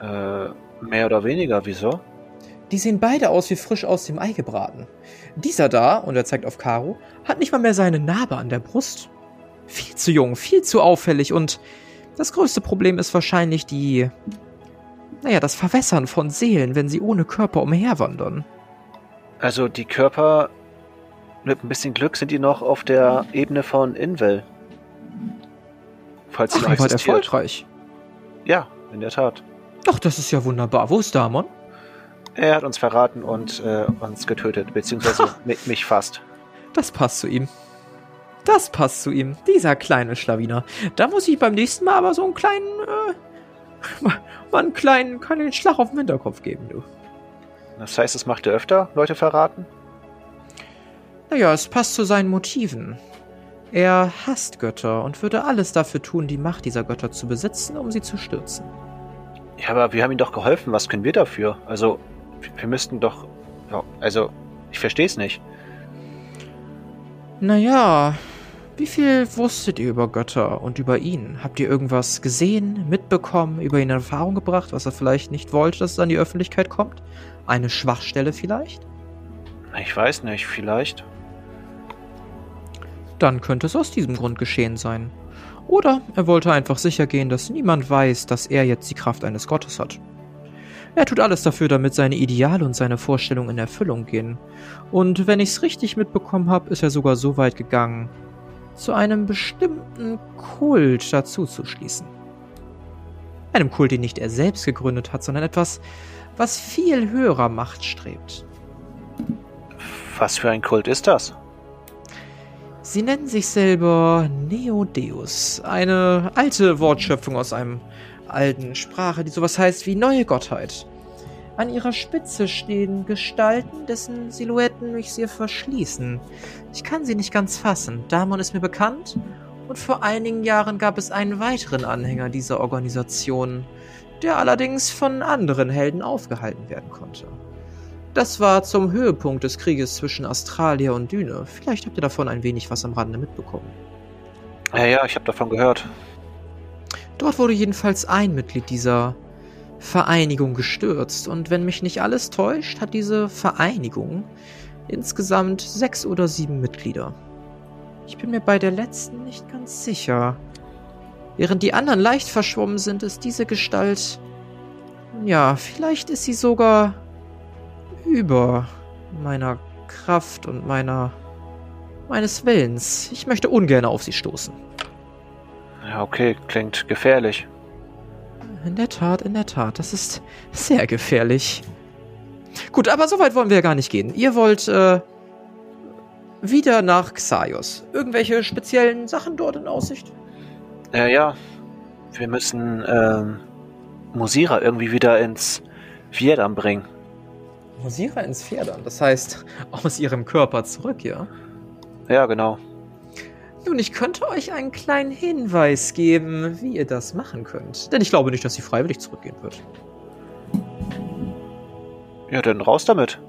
Äh, mehr oder weniger, wieso? Die sehen beide aus wie frisch aus dem Ei gebraten. Dieser da, und er zeigt auf Karo, hat nicht mal mehr seine Narbe an der Brust. Viel zu jung, viel zu auffällig und das größte Problem ist wahrscheinlich die, naja, das Verwässern von Seelen, wenn sie ohne Körper umherwandern. Also die Körper, mit ein bisschen Glück sind die noch auf der Ebene von Invel. Falls sie noch existiert. erfolgreich. Ja, in der Tat. Ach, das ist ja wunderbar. Wo ist Damon? Er hat uns verraten und äh, uns getötet, beziehungsweise mi- mich fast. Das passt zu ihm. Das passt zu ihm. Dieser kleine Schlawiner. Da muss ich beim nächsten Mal aber so einen kleinen, äh, mal mal einen kleinen, kleinen Schlag auf den Hinterkopf geben, du. Das heißt, es macht er öfter, Leute verraten? Naja, es passt zu seinen Motiven. Er hasst Götter und würde alles dafür tun, die Macht dieser Götter zu besitzen, um sie zu stürzen. Ja, aber wir haben ihm doch geholfen. Was können wir dafür? Also, wir- müssten doch. Also, ich verstehe es nicht. Naja, wie viel wusstet ihr über Götter und über ihn? Habt ihr irgendwas gesehen, mitbekommen, über ihn in Erfahrung gebracht, was er vielleicht nicht wollte, dass es an die Öffentlichkeit kommt? Eine Schwachstelle vielleicht? Ich weiß nicht, vielleicht. Dann könnte es aus diesem Grund geschehen sein. Oder er wollte einfach sicher gehen, dass niemand weiß, dass er jetzt die Kraft eines Gottes hat. Er tut alles dafür, damit seine Ideale und seine Vorstellungen in Erfüllung gehen. Und wenn ich's richtig mitbekommen habe, ist er sogar so weit gegangen, zu einem bestimmten Kult dazu zu schließen. Einem Kult, den nicht er selbst gegründet hat, sondern etwas, was viel höherer Macht strebt. Was für ein Kult ist das? Sie nennen sich selber Neodeus, eine alte Wortschöpfung aus einem alten Sprache, die sowas heißt wie neue Gottheit. An ihrer Spitze stehen Gestalten, dessen Silhouetten mich sehr verschließen. Ich kann sie nicht ganz fassen. Damon ist mir bekannt und vor einigen Jahren gab es einen weiteren Anhänger dieser Organisation, der allerdings von anderen Helden aufgehalten werden konnte. Das war zum Höhepunkt des Krieges zwischen Australia und Düne. Vielleicht habt ihr davon ein wenig was am Rande mitbekommen. Ja, ja, ich habe davon gehört. Dort wurde jedenfalls ein Mitglied dieser Vereinigung gestürzt und wenn mich nicht alles täuscht, hat diese Vereinigung insgesamt sechs oder sieben Mitglieder. Ich bin mir bei der letzten nicht ganz sicher. Während die anderen leicht verschwommen sind, ist diese Gestalt. Ja, vielleicht ist sie sogar über meiner Kraft und meiner meines Willens. Ich möchte ungern auf sie stoßen. Ja, okay, klingt gefährlich. In der Tat, in der Tat. Das ist sehr gefährlich. Gut, aber so weit wollen wir ja gar nicht gehen. Ihr wollt äh, wieder nach Xaios. Irgendwelche speziellen Sachen dort in Aussicht? Ja, ja. Wir müssen ähm, Musira irgendwie wieder ins Vietnam bringen. Musira ins Pferdern. Das heißt, aus ihrem Körper zurück, ja? Ja, genau. Nun, ich könnte euch einen kleinen Hinweis geben, wie ihr das machen könnt. Denn ich glaube nicht, dass sie freiwillig zurückgehen wird. Ja, dann raus damit.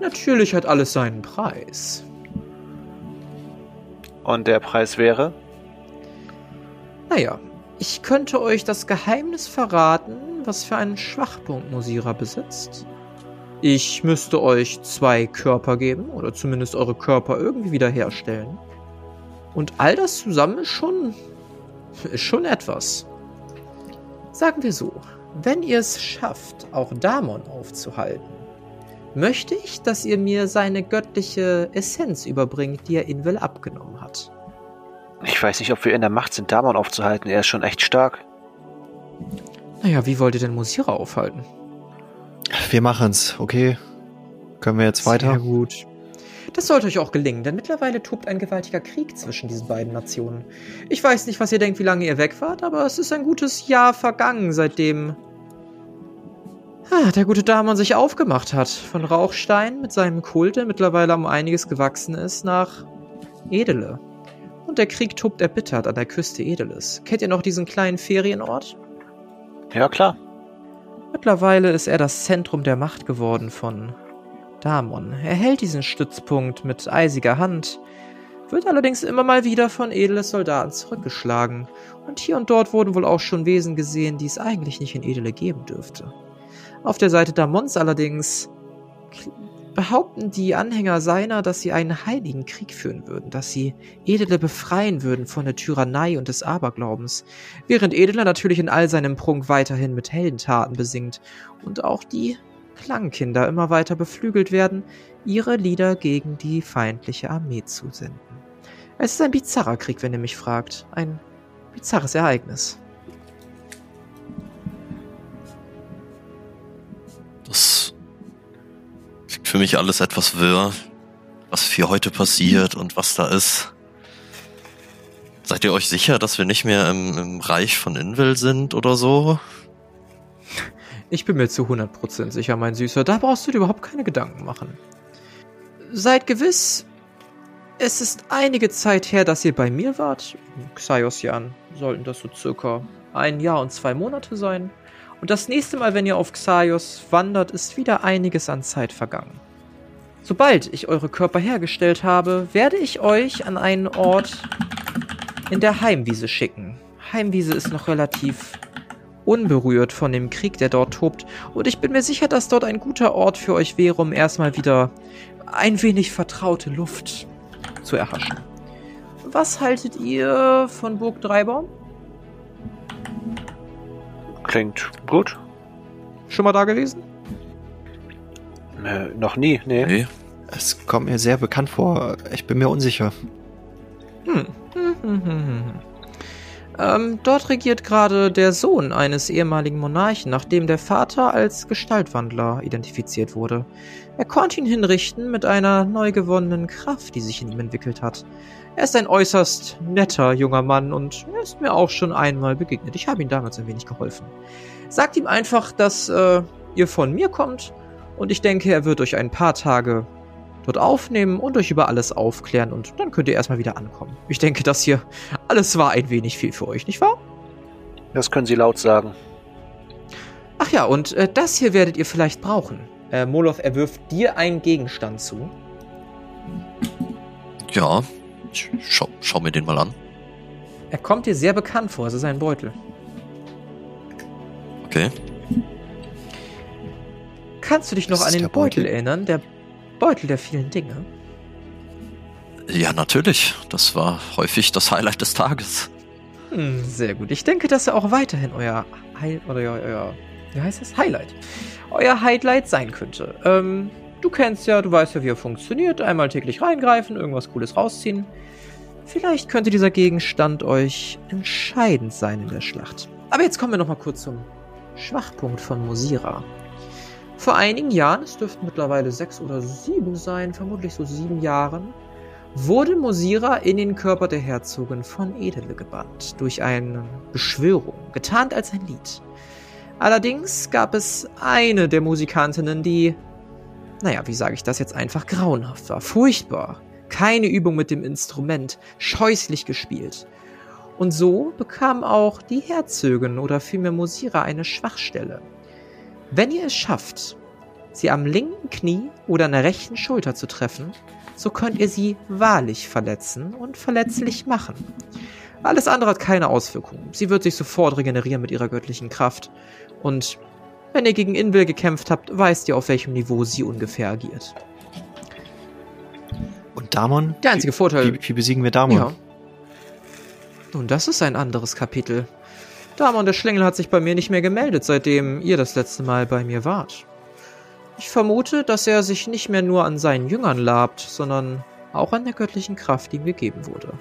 Natürlich hat alles seinen Preis. Und der Preis wäre? Naja, ich könnte euch das Geheimnis verraten, was für einen Schwachpunkt Musira besitzt. Ich müsste euch zwei Körper geben, oder zumindest eure Körper irgendwie wiederherstellen. Und all das zusammen ist schon. ist schon etwas. Sagen wir so, wenn ihr es schafft, auch Damon aufzuhalten, möchte ich, dass ihr mir seine göttliche Essenz überbringt, die er Invel abgenommen hat. Ich weiß nicht, ob wir in der Macht sind, Damon aufzuhalten. Er ist schon echt stark. Naja, wie wollt ihr denn Musira aufhalten? Wir machen's, okay? Können wir jetzt weiter? Sehr gut. Das sollte euch auch gelingen, denn mittlerweile tobt ein gewaltiger Krieg zwischen diesen beiden Nationen. Ich weiß nicht, was ihr denkt, wie lange ihr weg wart, aber es ist ein gutes Jahr vergangen, seitdem ah, der gute Damon sich aufgemacht hat. Von Rauchstein mit seinem Kult, der mittlerweile um einiges gewachsen ist, nach Edele. Und der Krieg tobt erbittert an der Küste Edeles. Kennt ihr noch diesen kleinen Ferienort? Ja, klar. Mittlerweile ist er das Zentrum der Macht geworden von Damon. Er hält diesen Stützpunkt mit eisiger Hand, wird allerdings immer mal wieder von edle Soldaten zurückgeschlagen. Und hier und dort wurden wohl auch schon Wesen gesehen, die es eigentlich nicht in Edele geben dürfte. Auf der Seite Damons allerdings behaupten die Anhänger seiner, dass sie einen heiligen Krieg führen würden, dass sie Edele befreien würden von der Tyrannei und des Aberglaubens, während Edele natürlich in all seinem Prunk weiterhin mit Heldentaten besingt und auch die Klangkinder immer weiter beflügelt werden, ihre Lieder gegen die feindliche Armee zu senden. Es ist ein bizarrer Krieg, wenn ihr mich fragt. Ein bizarres Ereignis. Das für mich alles etwas wirr, was hier heute passiert und was da ist. Seid ihr euch sicher, dass wir nicht mehr im, im Reich von Invel sind oder so? Ich bin mir zu 100% sicher, mein Süßer. Da brauchst du dir überhaupt keine Gedanken machen. Seid gewiss, es ist einige Zeit her, dass ihr bei mir wart. Xaios sollten das so circa ein Jahr und zwei Monate sein. Und das nächste Mal, wenn ihr auf Xaios wandert, ist wieder einiges an Zeit vergangen. Sobald ich eure Körper hergestellt habe, werde ich euch an einen Ort in der Heimwiese schicken. Heimwiese ist noch relativ unberührt von dem Krieg, der dort tobt, und ich bin mir sicher, dass dort ein guter Ort für euch wäre, um erstmal wieder ein wenig vertraute Luft zu erhaschen. Was haltet ihr von Burg Dreibaum? Klingt gut. Schon mal da gewesen? Äh, noch nie, nee. Nee. Es kommt mir sehr bekannt vor. Ich bin mir unsicher. Hm. Hm, hm, hm, hm. Ähm, dort regiert gerade der Sohn eines ehemaligen Monarchen, nachdem der Vater als Gestaltwandler identifiziert wurde. Er konnte ihn hinrichten mit einer neu gewonnenen Kraft, die sich in ihm entwickelt hat. Er ist ein äußerst netter junger Mann und er ist mir auch schon einmal begegnet. Ich habe ihm damals ein wenig geholfen. Sagt ihm einfach, dass äh, ihr von mir kommt und ich denke, er wird euch ein paar Tage dort aufnehmen und euch über alles aufklären und dann könnt ihr erstmal wieder ankommen. Ich denke, das hier alles war ein wenig viel für euch, nicht wahr? Das können Sie laut sagen. Ach ja, und äh, das hier werdet ihr vielleicht brauchen. Äh, Moloth, er wirft dir einen Gegenstand zu. Ja, ich schau, schau mir den mal an. Er kommt dir sehr bekannt vor, es ist ein Beutel. Okay. Kannst du dich noch an den Beutel Beutel? erinnern? Der Beutel der vielen Dinge. Ja, natürlich. Das war häufig das Highlight des Tages. Hm, sehr gut. Ich denke, dass er auch weiterhin euer Heil oder euer, euer wie heißt das? Highlight. Euer Highlight sein könnte. Ähm, du kennst ja, du weißt ja, wie er funktioniert. Einmal täglich reingreifen, irgendwas Cooles rausziehen. Vielleicht könnte dieser Gegenstand euch entscheidend sein in der Schlacht. Aber jetzt kommen wir noch mal kurz zum Schwachpunkt von Mosira. Vor einigen Jahren, es dürften mittlerweile sechs oder sieben sein, vermutlich so sieben Jahren, wurde Mosira in den Körper der Herzogin von Edele gebannt, durch eine Beschwörung, getarnt als ein Lied. Allerdings gab es eine der Musikantinnen, die, naja, wie sage ich das jetzt einfach, grauenhaft war, furchtbar, keine Übung mit dem Instrument, scheußlich gespielt. Und so bekam auch die Herzogin oder vielmehr Mosira eine Schwachstelle. Wenn ihr es schafft, sie am linken Knie oder an der rechten Schulter zu treffen, so könnt ihr sie wahrlich verletzen und verletzlich machen. Alles andere hat keine Auswirkungen. Sie wird sich sofort regenerieren mit ihrer göttlichen Kraft. Und wenn ihr gegen Invel gekämpft habt, weißt ihr, auf welchem Niveau sie ungefähr agiert. Und Damon? Der einzige Vorteil. Wie, wie besiegen wir Damon? Ja. Nun, das ist ein anderes Kapitel. Damon der Schlingel hat sich bei mir nicht mehr gemeldet, seitdem ihr das letzte Mal bei mir wart. Ich vermute, dass er sich nicht mehr nur an seinen Jüngern labt, sondern auch an der göttlichen Kraft, die ihm gegeben wurde.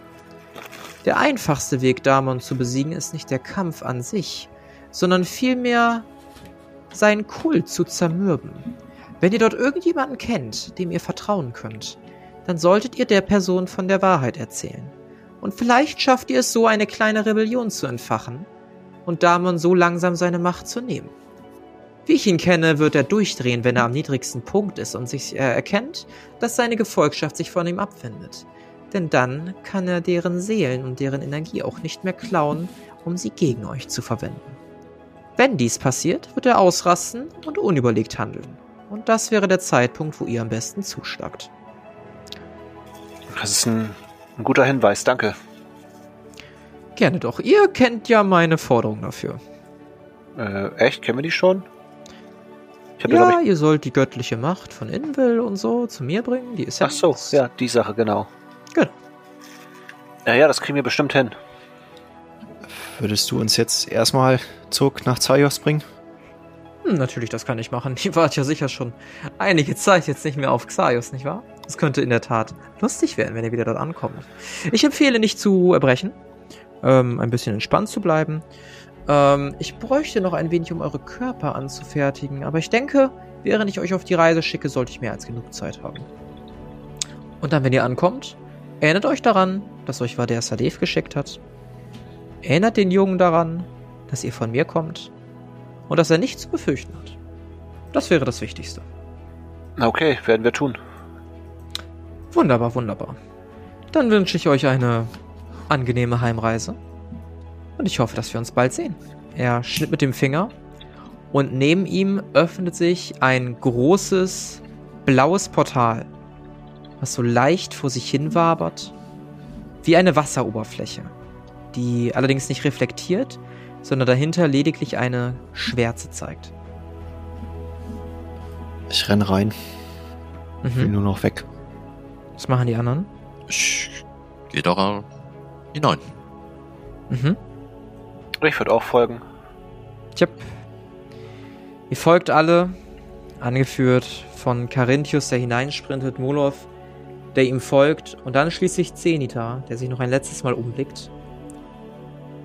Der einfachste Weg, Damon zu besiegen, ist nicht der Kampf an sich, sondern vielmehr seinen Kult zu zermürben. Wenn ihr dort irgendjemanden kennt, dem ihr vertrauen könnt, dann solltet ihr der Person von der Wahrheit erzählen. Und vielleicht schafft ihr es so, eine kleine Rebellion zu entfachen und Damon so langsam seine Macht zu nehmen. Wie ich ihn kenne, wird er durchdrehen, wenn er am niedrigsten Punkt ist und sich äh, erkennt, dass seine Gefolgschaft sich von ihm abwendet. Denn dann kann er deren Seelen und deren Energie auch nicht mehr klauen, um sie gegen euch zu verwenden. Wenn dies passiert, wird er ausrasten und unüberlegt handeln. Und das wäre der Zeitpunkt, wo ihr am besten zuschlagt. Das ist ein, ein guter Hinweis, danke. Gerne doch. Ihr kennt ja meine Forderung dafür. Äh, echt? Kennen wir die schon? Ja, ich, ihr sollt die göttliche Macht von Invel und so zu mir bringen. Die ist ja. ach so, ja, die Sache, genau. Gut. Ja, ja, das kriegen wir bestimmt hin. Würdest du uns jetzt erstmal zurück nach Zaios bringen? Hm, natürlich, das kann ich machen. Ihr wart ja sicher schon einige Zeit jetzt nicht mehr auf Xaios, nicht wahr? Es könnte in der Tat lustig werden, wenn ihr wieder dort ankommt. Ich empfehle nicht zu erbrechen, ähm, ein bisschen entspannt zu bleiben. Ähm, ich bräuchte noch ein wenig, um eure Körper anzufertigen, aber ich denke, während ich euch auf die Reise schicke, sollte ich mehr als genug Zeit haben. Und dann, wenn ihr ankommt, erinnert euch daran, dass euch Vader Sadev geschickt hat. Erinnert den Jungen daran, dass ihr von mir kommt und dass er nichts zu befürchten hat. Das wäre das Wichtigste. Okay, werden wir tun. Wunderbar, wunderbar. Dann wünsche ich euch eine angenehme Heimreise. Und ich hoffe, dass wir uns bald sehen. Er schnitt mit dem Finger und neben ihm öffnet sich ein großes blaues Portal, was so leicht vor sich hin wabert, wie eine Wasseroberfläche, die allerdings nicht reflektiert, sondern dahinter lediglich eine Schwärze zeigt. Ich renn rein. Ich will Mhm. nur noch weg. Was machen die anderen? Ich gehe da hinein. Mhm. Ich würde auch folgen. Tjep. Ihr folgt alle, angeführt von Carinthius, der hineinsprintet, Molov, der ihm folgt, und dann schließlich Zenita, der sich noch ein letztes Mal umblickt.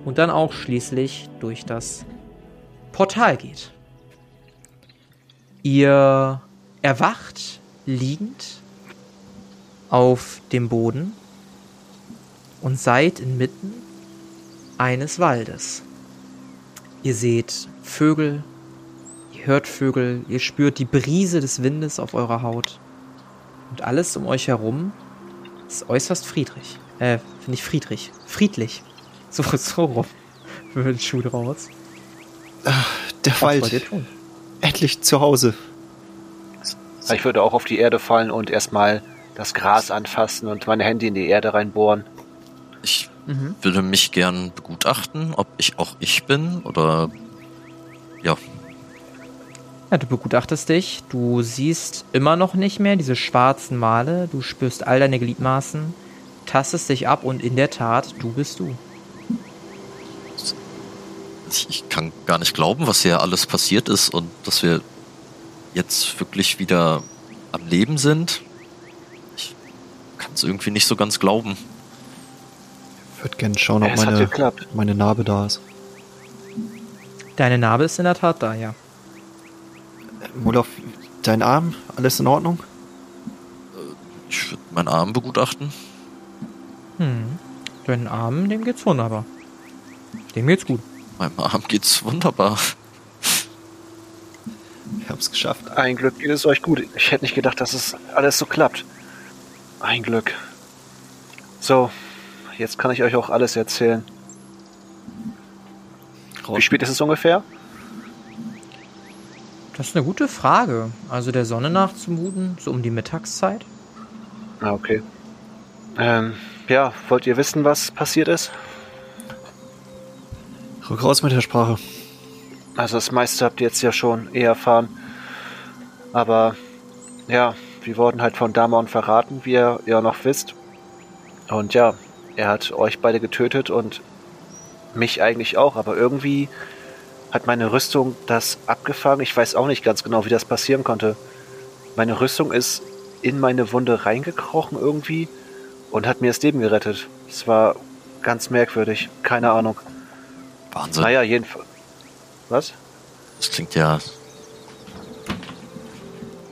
Und dann auch schließlich durch das Portal geht. Ihr erwacht liegend auf dem Boden und seid inmitten eines Waldes. Ihr seht Vögel, ihr hört Vögel, ihr spürt die Brise des Windes auf eurer Haut. Und alles um euch herum ist äußerst friedlich. Äh, finde ich friedlich. Friedlich. So, so rum. Für den Schuh draus. Der Was Wald. tun? Endlich zu Hause. Ich würde auch auf die Erde fallen und erstmal das Gras anfassen und meine Hände in die Erde reinbohren. Ich Mhm. würde mich gern begutachten, ob ich auch ich bin oder ja, Ja, du begutachtest dich. Du siehst immer noch nicht mehr diese schwarzen Male. Du spürst all deine Gliedmaßen, tastest dich ab und in der Tat, du bist du. ich, ich kann gar nicht glauben, was hier alles passiert ist und dass wir jetzt wirklich wieder am Leben sind. Ich kann es irgendwie nicht so ganz glauben. Ich würde gerne schauen, ob es meine, geklappt. meine Narbe da ist. Deine Narbe ist in der Tat da, ja. Molov, dein Arm, alles in Ordnung? Ich würde meinen Arm begutachten. Hm. Deinen Arm, dem geht's wunderbar. Dem geht's gut. Meinem Arm geht's wunderbar. Wir haben es geschafft. Ein Glück geht es euch gut. Ich hätte nicht gedacht, dass es alles so klappt. Ein Glück. So, jetzt kann ich euch auch alles erzählen. Wie spät ist es ungefähr? Das ist eine gute Frage. Also der Sonne nachzumuten, so um die Mittagszeit. Ah, okay. Ähm, ja, wollt ihr wissen, was passiert ist? Rück raus mit der Sprache. Also das meiste habt ihr jetzt ja schon eh erfahren. Aber ja, wir wurden halt von Damon verraten, wie ihr ja noch wisst. Und ja, er hat euch beide getötet und mich eigentlich auch. Aber irgendwie hat meine Rüstung das abgefangen. Ich weiß auch nicht ganz genau, wie das passieren konnte. Meine Rüstung ist in meine Wunde reingekrochen irgendwie und hat mir das Leben gerettet. Es war ganz merkwürdig. Keine Ahnung. Wahnsinn. Naja, jedenfalls. Was? Das klingt ja.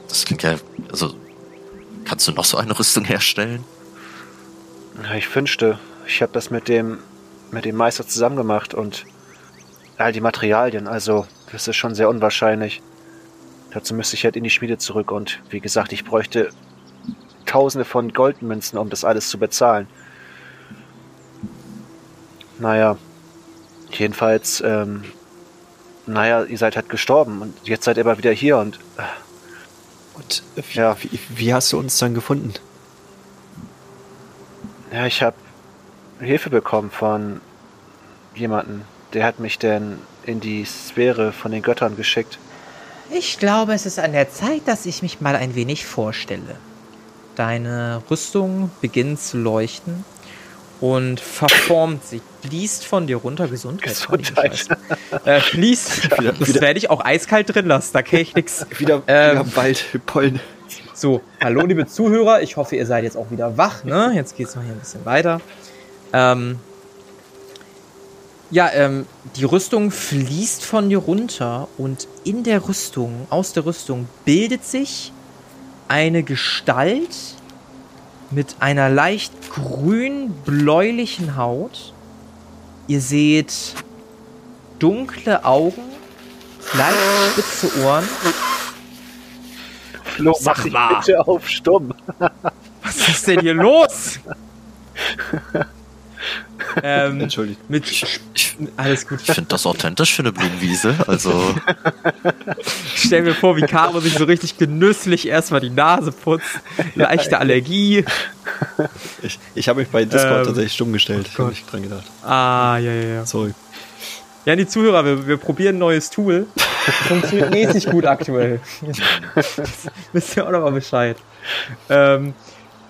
Das klingt ja. Also. Kannst du noch so eine Rüstung herstellen? Ich wünschte, ich habe das mit dem mit dem Meister zusammen gemacht und all die Materialien, also das ist schon sehr unwahrscheinlich. Dazu müsste ich halt in die Schmiede zurück und wie gesagt, ich bräuchte tausende von Goldmünzen, um das alles zu bezahlen. Naja, jedenfalls, ähm, naja, ihr seid halt gestorben und jetzt seid ihr aber wieder hier und äh, Und wie, Ja. wie, wie hast du uns dann gefunden? Ja, ich habe Hilfe bekommen von jemanden. Der hat mich denn in die Sphäre von den Göttern geschickt. Ich glaube, es ist an der Zeit, dass ich mich mal ein wenig vorstelle. Deine Rüstung beginnt zu leuchten und verformt sich, fließt von dir runter. Gesundheit. Gesundheit. Äh, fließt. Das werde ich auch eiskalt drin lassen, da kenne ich nichts. Wieder, Ähm, wieder Wald, Pollen. So, hallo liebe Zuhörer, ich hoffe, ihr seid jetzt auch wieder wach, ne? Jetzt geht's noch hier ein bisschen weiter. Ähm, ja, ähm, die Rüstung fließt von dir runter und in der Rüstung, aus der Rüstung, bildet sich eine Gestalt mit einer leicht grün-bläulichen Haut. Ihr seht dunkle Augen, leicht spitze Ohren. Flo, Sag mal. bitte auf stumm. Was ist denn hier los? ähm, Entschuldigt. mit Ich, ich, alles gut. ich finde das authentisch für eine Blumenwiese. Also, Ich stell mir vor, wie Caro sich so richtig genüsslich erstmal die Nase putzt. Leichte Allergie. Ich, ich habe mich bei Discord Ähm, tatsächlich stumm gestellt. Ich Gott. habe nicht dran gedacht. Ah, ja, ja, ja. Sorry. Ja, die Zuhörer, wir, wir probieren ein neues Tool. Funktioniert mäßig gut aktuell. Wisst ihr auch noch mal Bescheid. Ähm,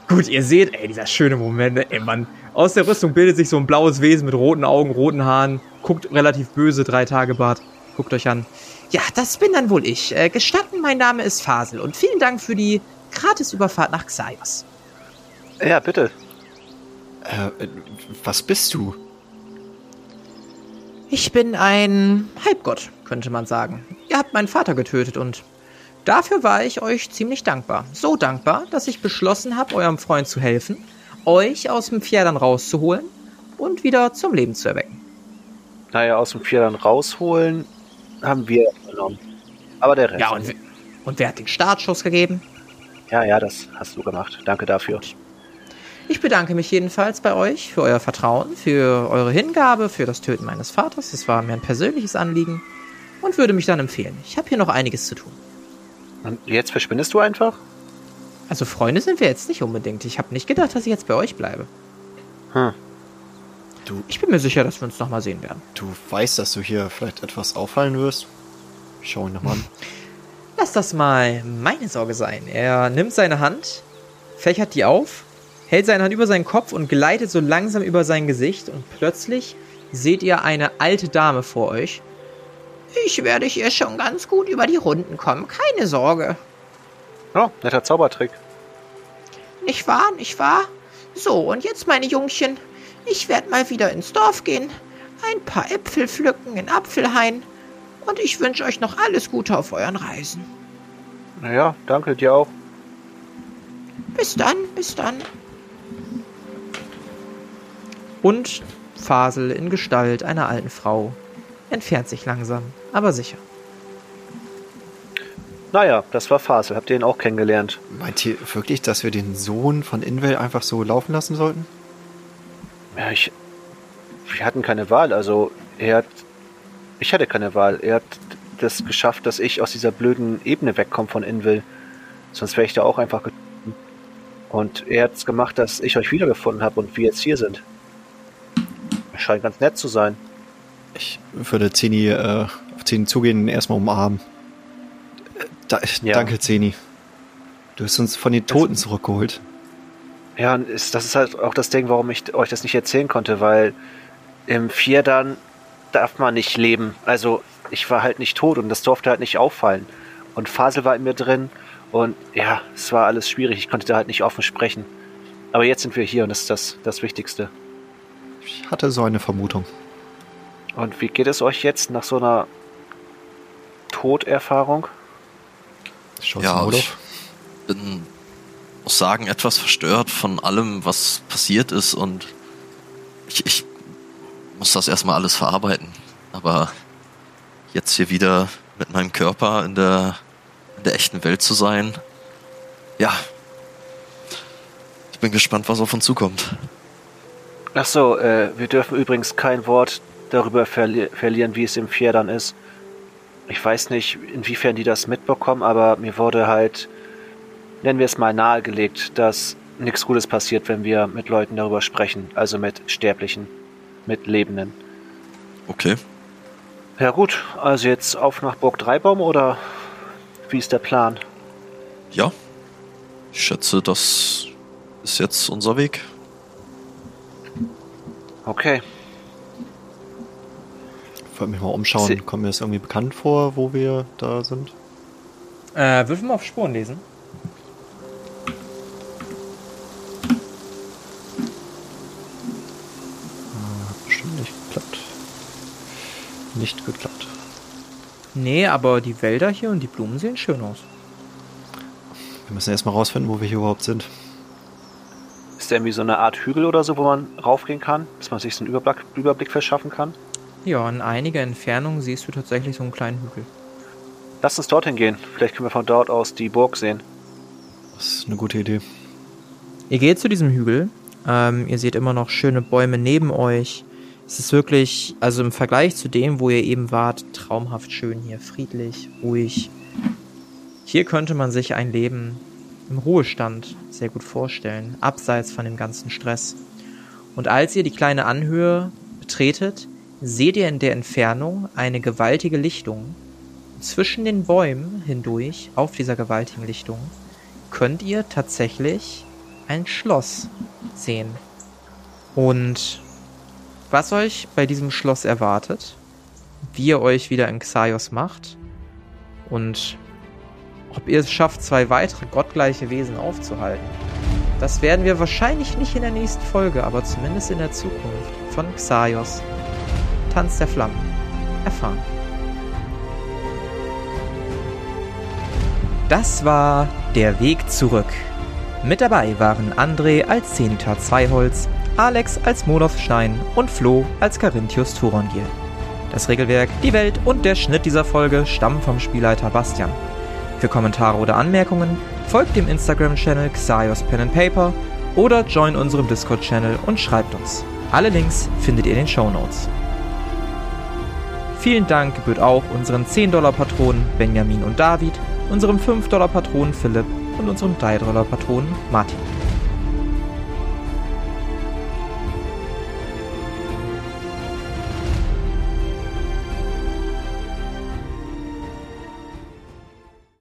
gut, ihr seht, ey, dieser schöne Moment, ne? ey, Mann. Aus der Rüstung bildet sich so ein blaues Wesen mit roten Augen, roten Haaren. Guckt relativ böse, drei Tage Bart. Guckt euch an. Ja, das bin dann wohl ich. Äh, gestatten, mein Name ist Fasel und vielen Dank für die Gratisüberfahrt nach Xaios. Ja, bitte. Äh, was bist du? Ich bin ein Halbgott, könnte man sagen. Ihr habt meinen Vater getötet und dafür war ich euch ziemlich dankbar. So dankbar, dass ich beschlossen habe, eurem Freund zu helfen, euch aus dem Pferdern rauszuholen und wieder zum Leben zu erwecken. Naja, aus dem Vierern rausholen haben wir genommen. Aber der Rest. Ja, und, und wer hat den Startschuss gegeben? ja, ja, das hast du gemacht. Danke dafür. Ich bedanke mich jedenfalls bei euch für euer Vertrauen, für eure Hingabe, für das Töten meines Vaters. Das war mir ein persönliches Anliegen und würde mich dann empfehlen. Ich habe hier noch einiges zu tun. Und jetzt verschwindest du einfach? Also Freunde sind wir jetzt nicht unbedingt. Ich habe nicht gedacht, dass ich jetzt bei euch bleibe. Hm. Du, Ich bin mir sicher, dass wir uns nochmal sehen werden. du weißt, dass du hier vielleicht etwas auffallen wirst? Schau ihn nochmal an. Lass das mal meine Sorge sein. Er nimmt seine Hand, fächert die auf, hält seine Hand über seinen Kopf und gleitet so langsam über sein Gesicht und plötzlich seht ihr eine alte Dame vor euch. Ich werde hier schon ganz gut über die Runden kommen, keine Sorge. Oh, netter Zaubertrick. Nicht wahr, nicht wahr? So, und jetzt, meine Jungchen, ich werde mal wieder ins Dorf gehen, ein paar Äpfel pflücken in Apfelhain und ich wünsche euch noch alles Gute auf euren Reisen. Naja, danke dir auch. Bis dann, bis dann. Und Fasel in Gestalt einer alten Frau entfernt sich langsam, aber sicher. Naja, das war Fasel. Habt ihr ihn auch kennengelernt? Meint ihr wirklich, dass wir den Sohn von Invel einfach so laufen lassen sollten? Ja, ich. Wir hatten keine Wahl. Also, er hat. Ich hatte keine Wahl. Er hat das geschafft, dass ich aus dieser blöden Ebene wegkomme von Invil. Sonst wäre ich da auch einfach gekommen. Und er hat es gemacht, dass ich euch wiedergefunden habe und wir jetzt hier sind. Scheint ganz nett zu sein. Ich würde Zeni, äh, auf Zeni zugehen und erstmal umarmen. Da, Ja. Danke, Zeni. Du hast uns von den Toten zurückgeholt. Ja, ist, das ist halt auch das Ding, warum ich euch das nicht erzählen konnte, weil im Vierdan darf man nicht leben. Also ich war halt nicht tot und das durfte halt nicht auffallen. Und Fasel war in mir drin und ja, es war alles schwierig. Ich konnte da halt nicht offen sprechen. Aber jetzt sind wir hier und das ist das, das Wichtigste. Ich hatte so eine Vermutung. Und wie geht es euch jetzt nach so einer Toderfahrung? Schaut ja, ich bin, muss sagen, etwas verstört von allem, was passiert ist und ich, ich muss das erstmal alles verarbeiten. Aber jetzt hier wieder mit meinem Körper in der, in der echten Welt zu sein, ja. Ich bin gespannt, was auf uns zukommt. Ach so, äh, wir dürfen übrigens kein Wort darüber verli verlieren, wie es im Pferdern ist. Ich weiß nicht, inwiefern die das mitbekommen, aber mir wurde halt, nennen wir es mal, nahegelegt, dass nichts Gutes passiert, wenn wir mit Leuten darüber sprechen, also mit Sterblichen, mit Lebenden. Okay. Ja gut, also jetzt auf nach Burg Dreibaum oder Wie ist der Plan? Ja. Ich schätze, das ist jetzt unser Weg. Okay. Ich wollte mich mal umschauen. Sie- Kommt mir das irgendwie bekannt vor, wo wir da sind? Äh, würfel mal auf Spuren lesen. Hat bestimmt nicht geklappt. Nicht geklappt. Nee, aber die Wälder hier und die Blumen sehen schön aus. Wir müssen erstmal rausfinden, wo wir hier überhaupt sind. Ist da irgendwie so eine Art Hügel oder so, wo man raufgehen kann, dass man sich so einen Überblick, Überblick verschaffen kann? Ja, in einiger Entfernung siehst du tatsächlich so einen kleinen Hügel. Lass uns dorthin gehen. Vielleicht können wir von dort aus die Burg sehen. Das ist eine gute Idee. Ihr geht zu diesem Hügel. Ähm, ihr seht immer noch schöne Bäume neben euch. Es ist wirklich, also im Vergleich zu dem, wo ihr eben wart, traumhaft schön hier. Friedlich, ruhig. Hier könnte man sich ein Leben im Ruhestand sehr gut vorstellen, abseits von dem ganzen Stress. Und als ihr die kleine Anhöhe betretet, seht ihr in der Entfernung eine gewaltige Lichtung. Zwischen den Bäumen hindurch, auf dieser gewaltigen Lichtung, könnt ihr tatsächlich ein Schloss sehen. Und was euch bei diesem Schloss erwartet, wie ihr euch wieder in Xaios macht und ob ihr es schafft, zwei weitere gottgleiche Wesen aufzuhalten, das werden wir wahrscheinlich nicht in der nächsten Folge, aber zumindest in der Zukunft von Xaios, Tanz der Flammen, erfahren. Das war der Weg zurück. Mit dabei waren André als Zenita Zweiholz, Alex als Monoth Stein und Flo als Carinthius Turongil. Das Regelwerk, die Welt und der Schnitt dieser Folge stammen vom Spielleiter Bastian. Für Kommentare oder Anmerkungen folgt dem Instagram-Channel Xaios Pen and Paper oder join unserem Discord-Channel und schreibt uns. Alle Links findet ihr in den Show Notes. Vielen Dank gebührt auch unseren 10-Dollar-Patronen Benjamin und David, unserem 5-Dollar-Patronen Philipp und unserem 3-Dollar-Patronen Martin.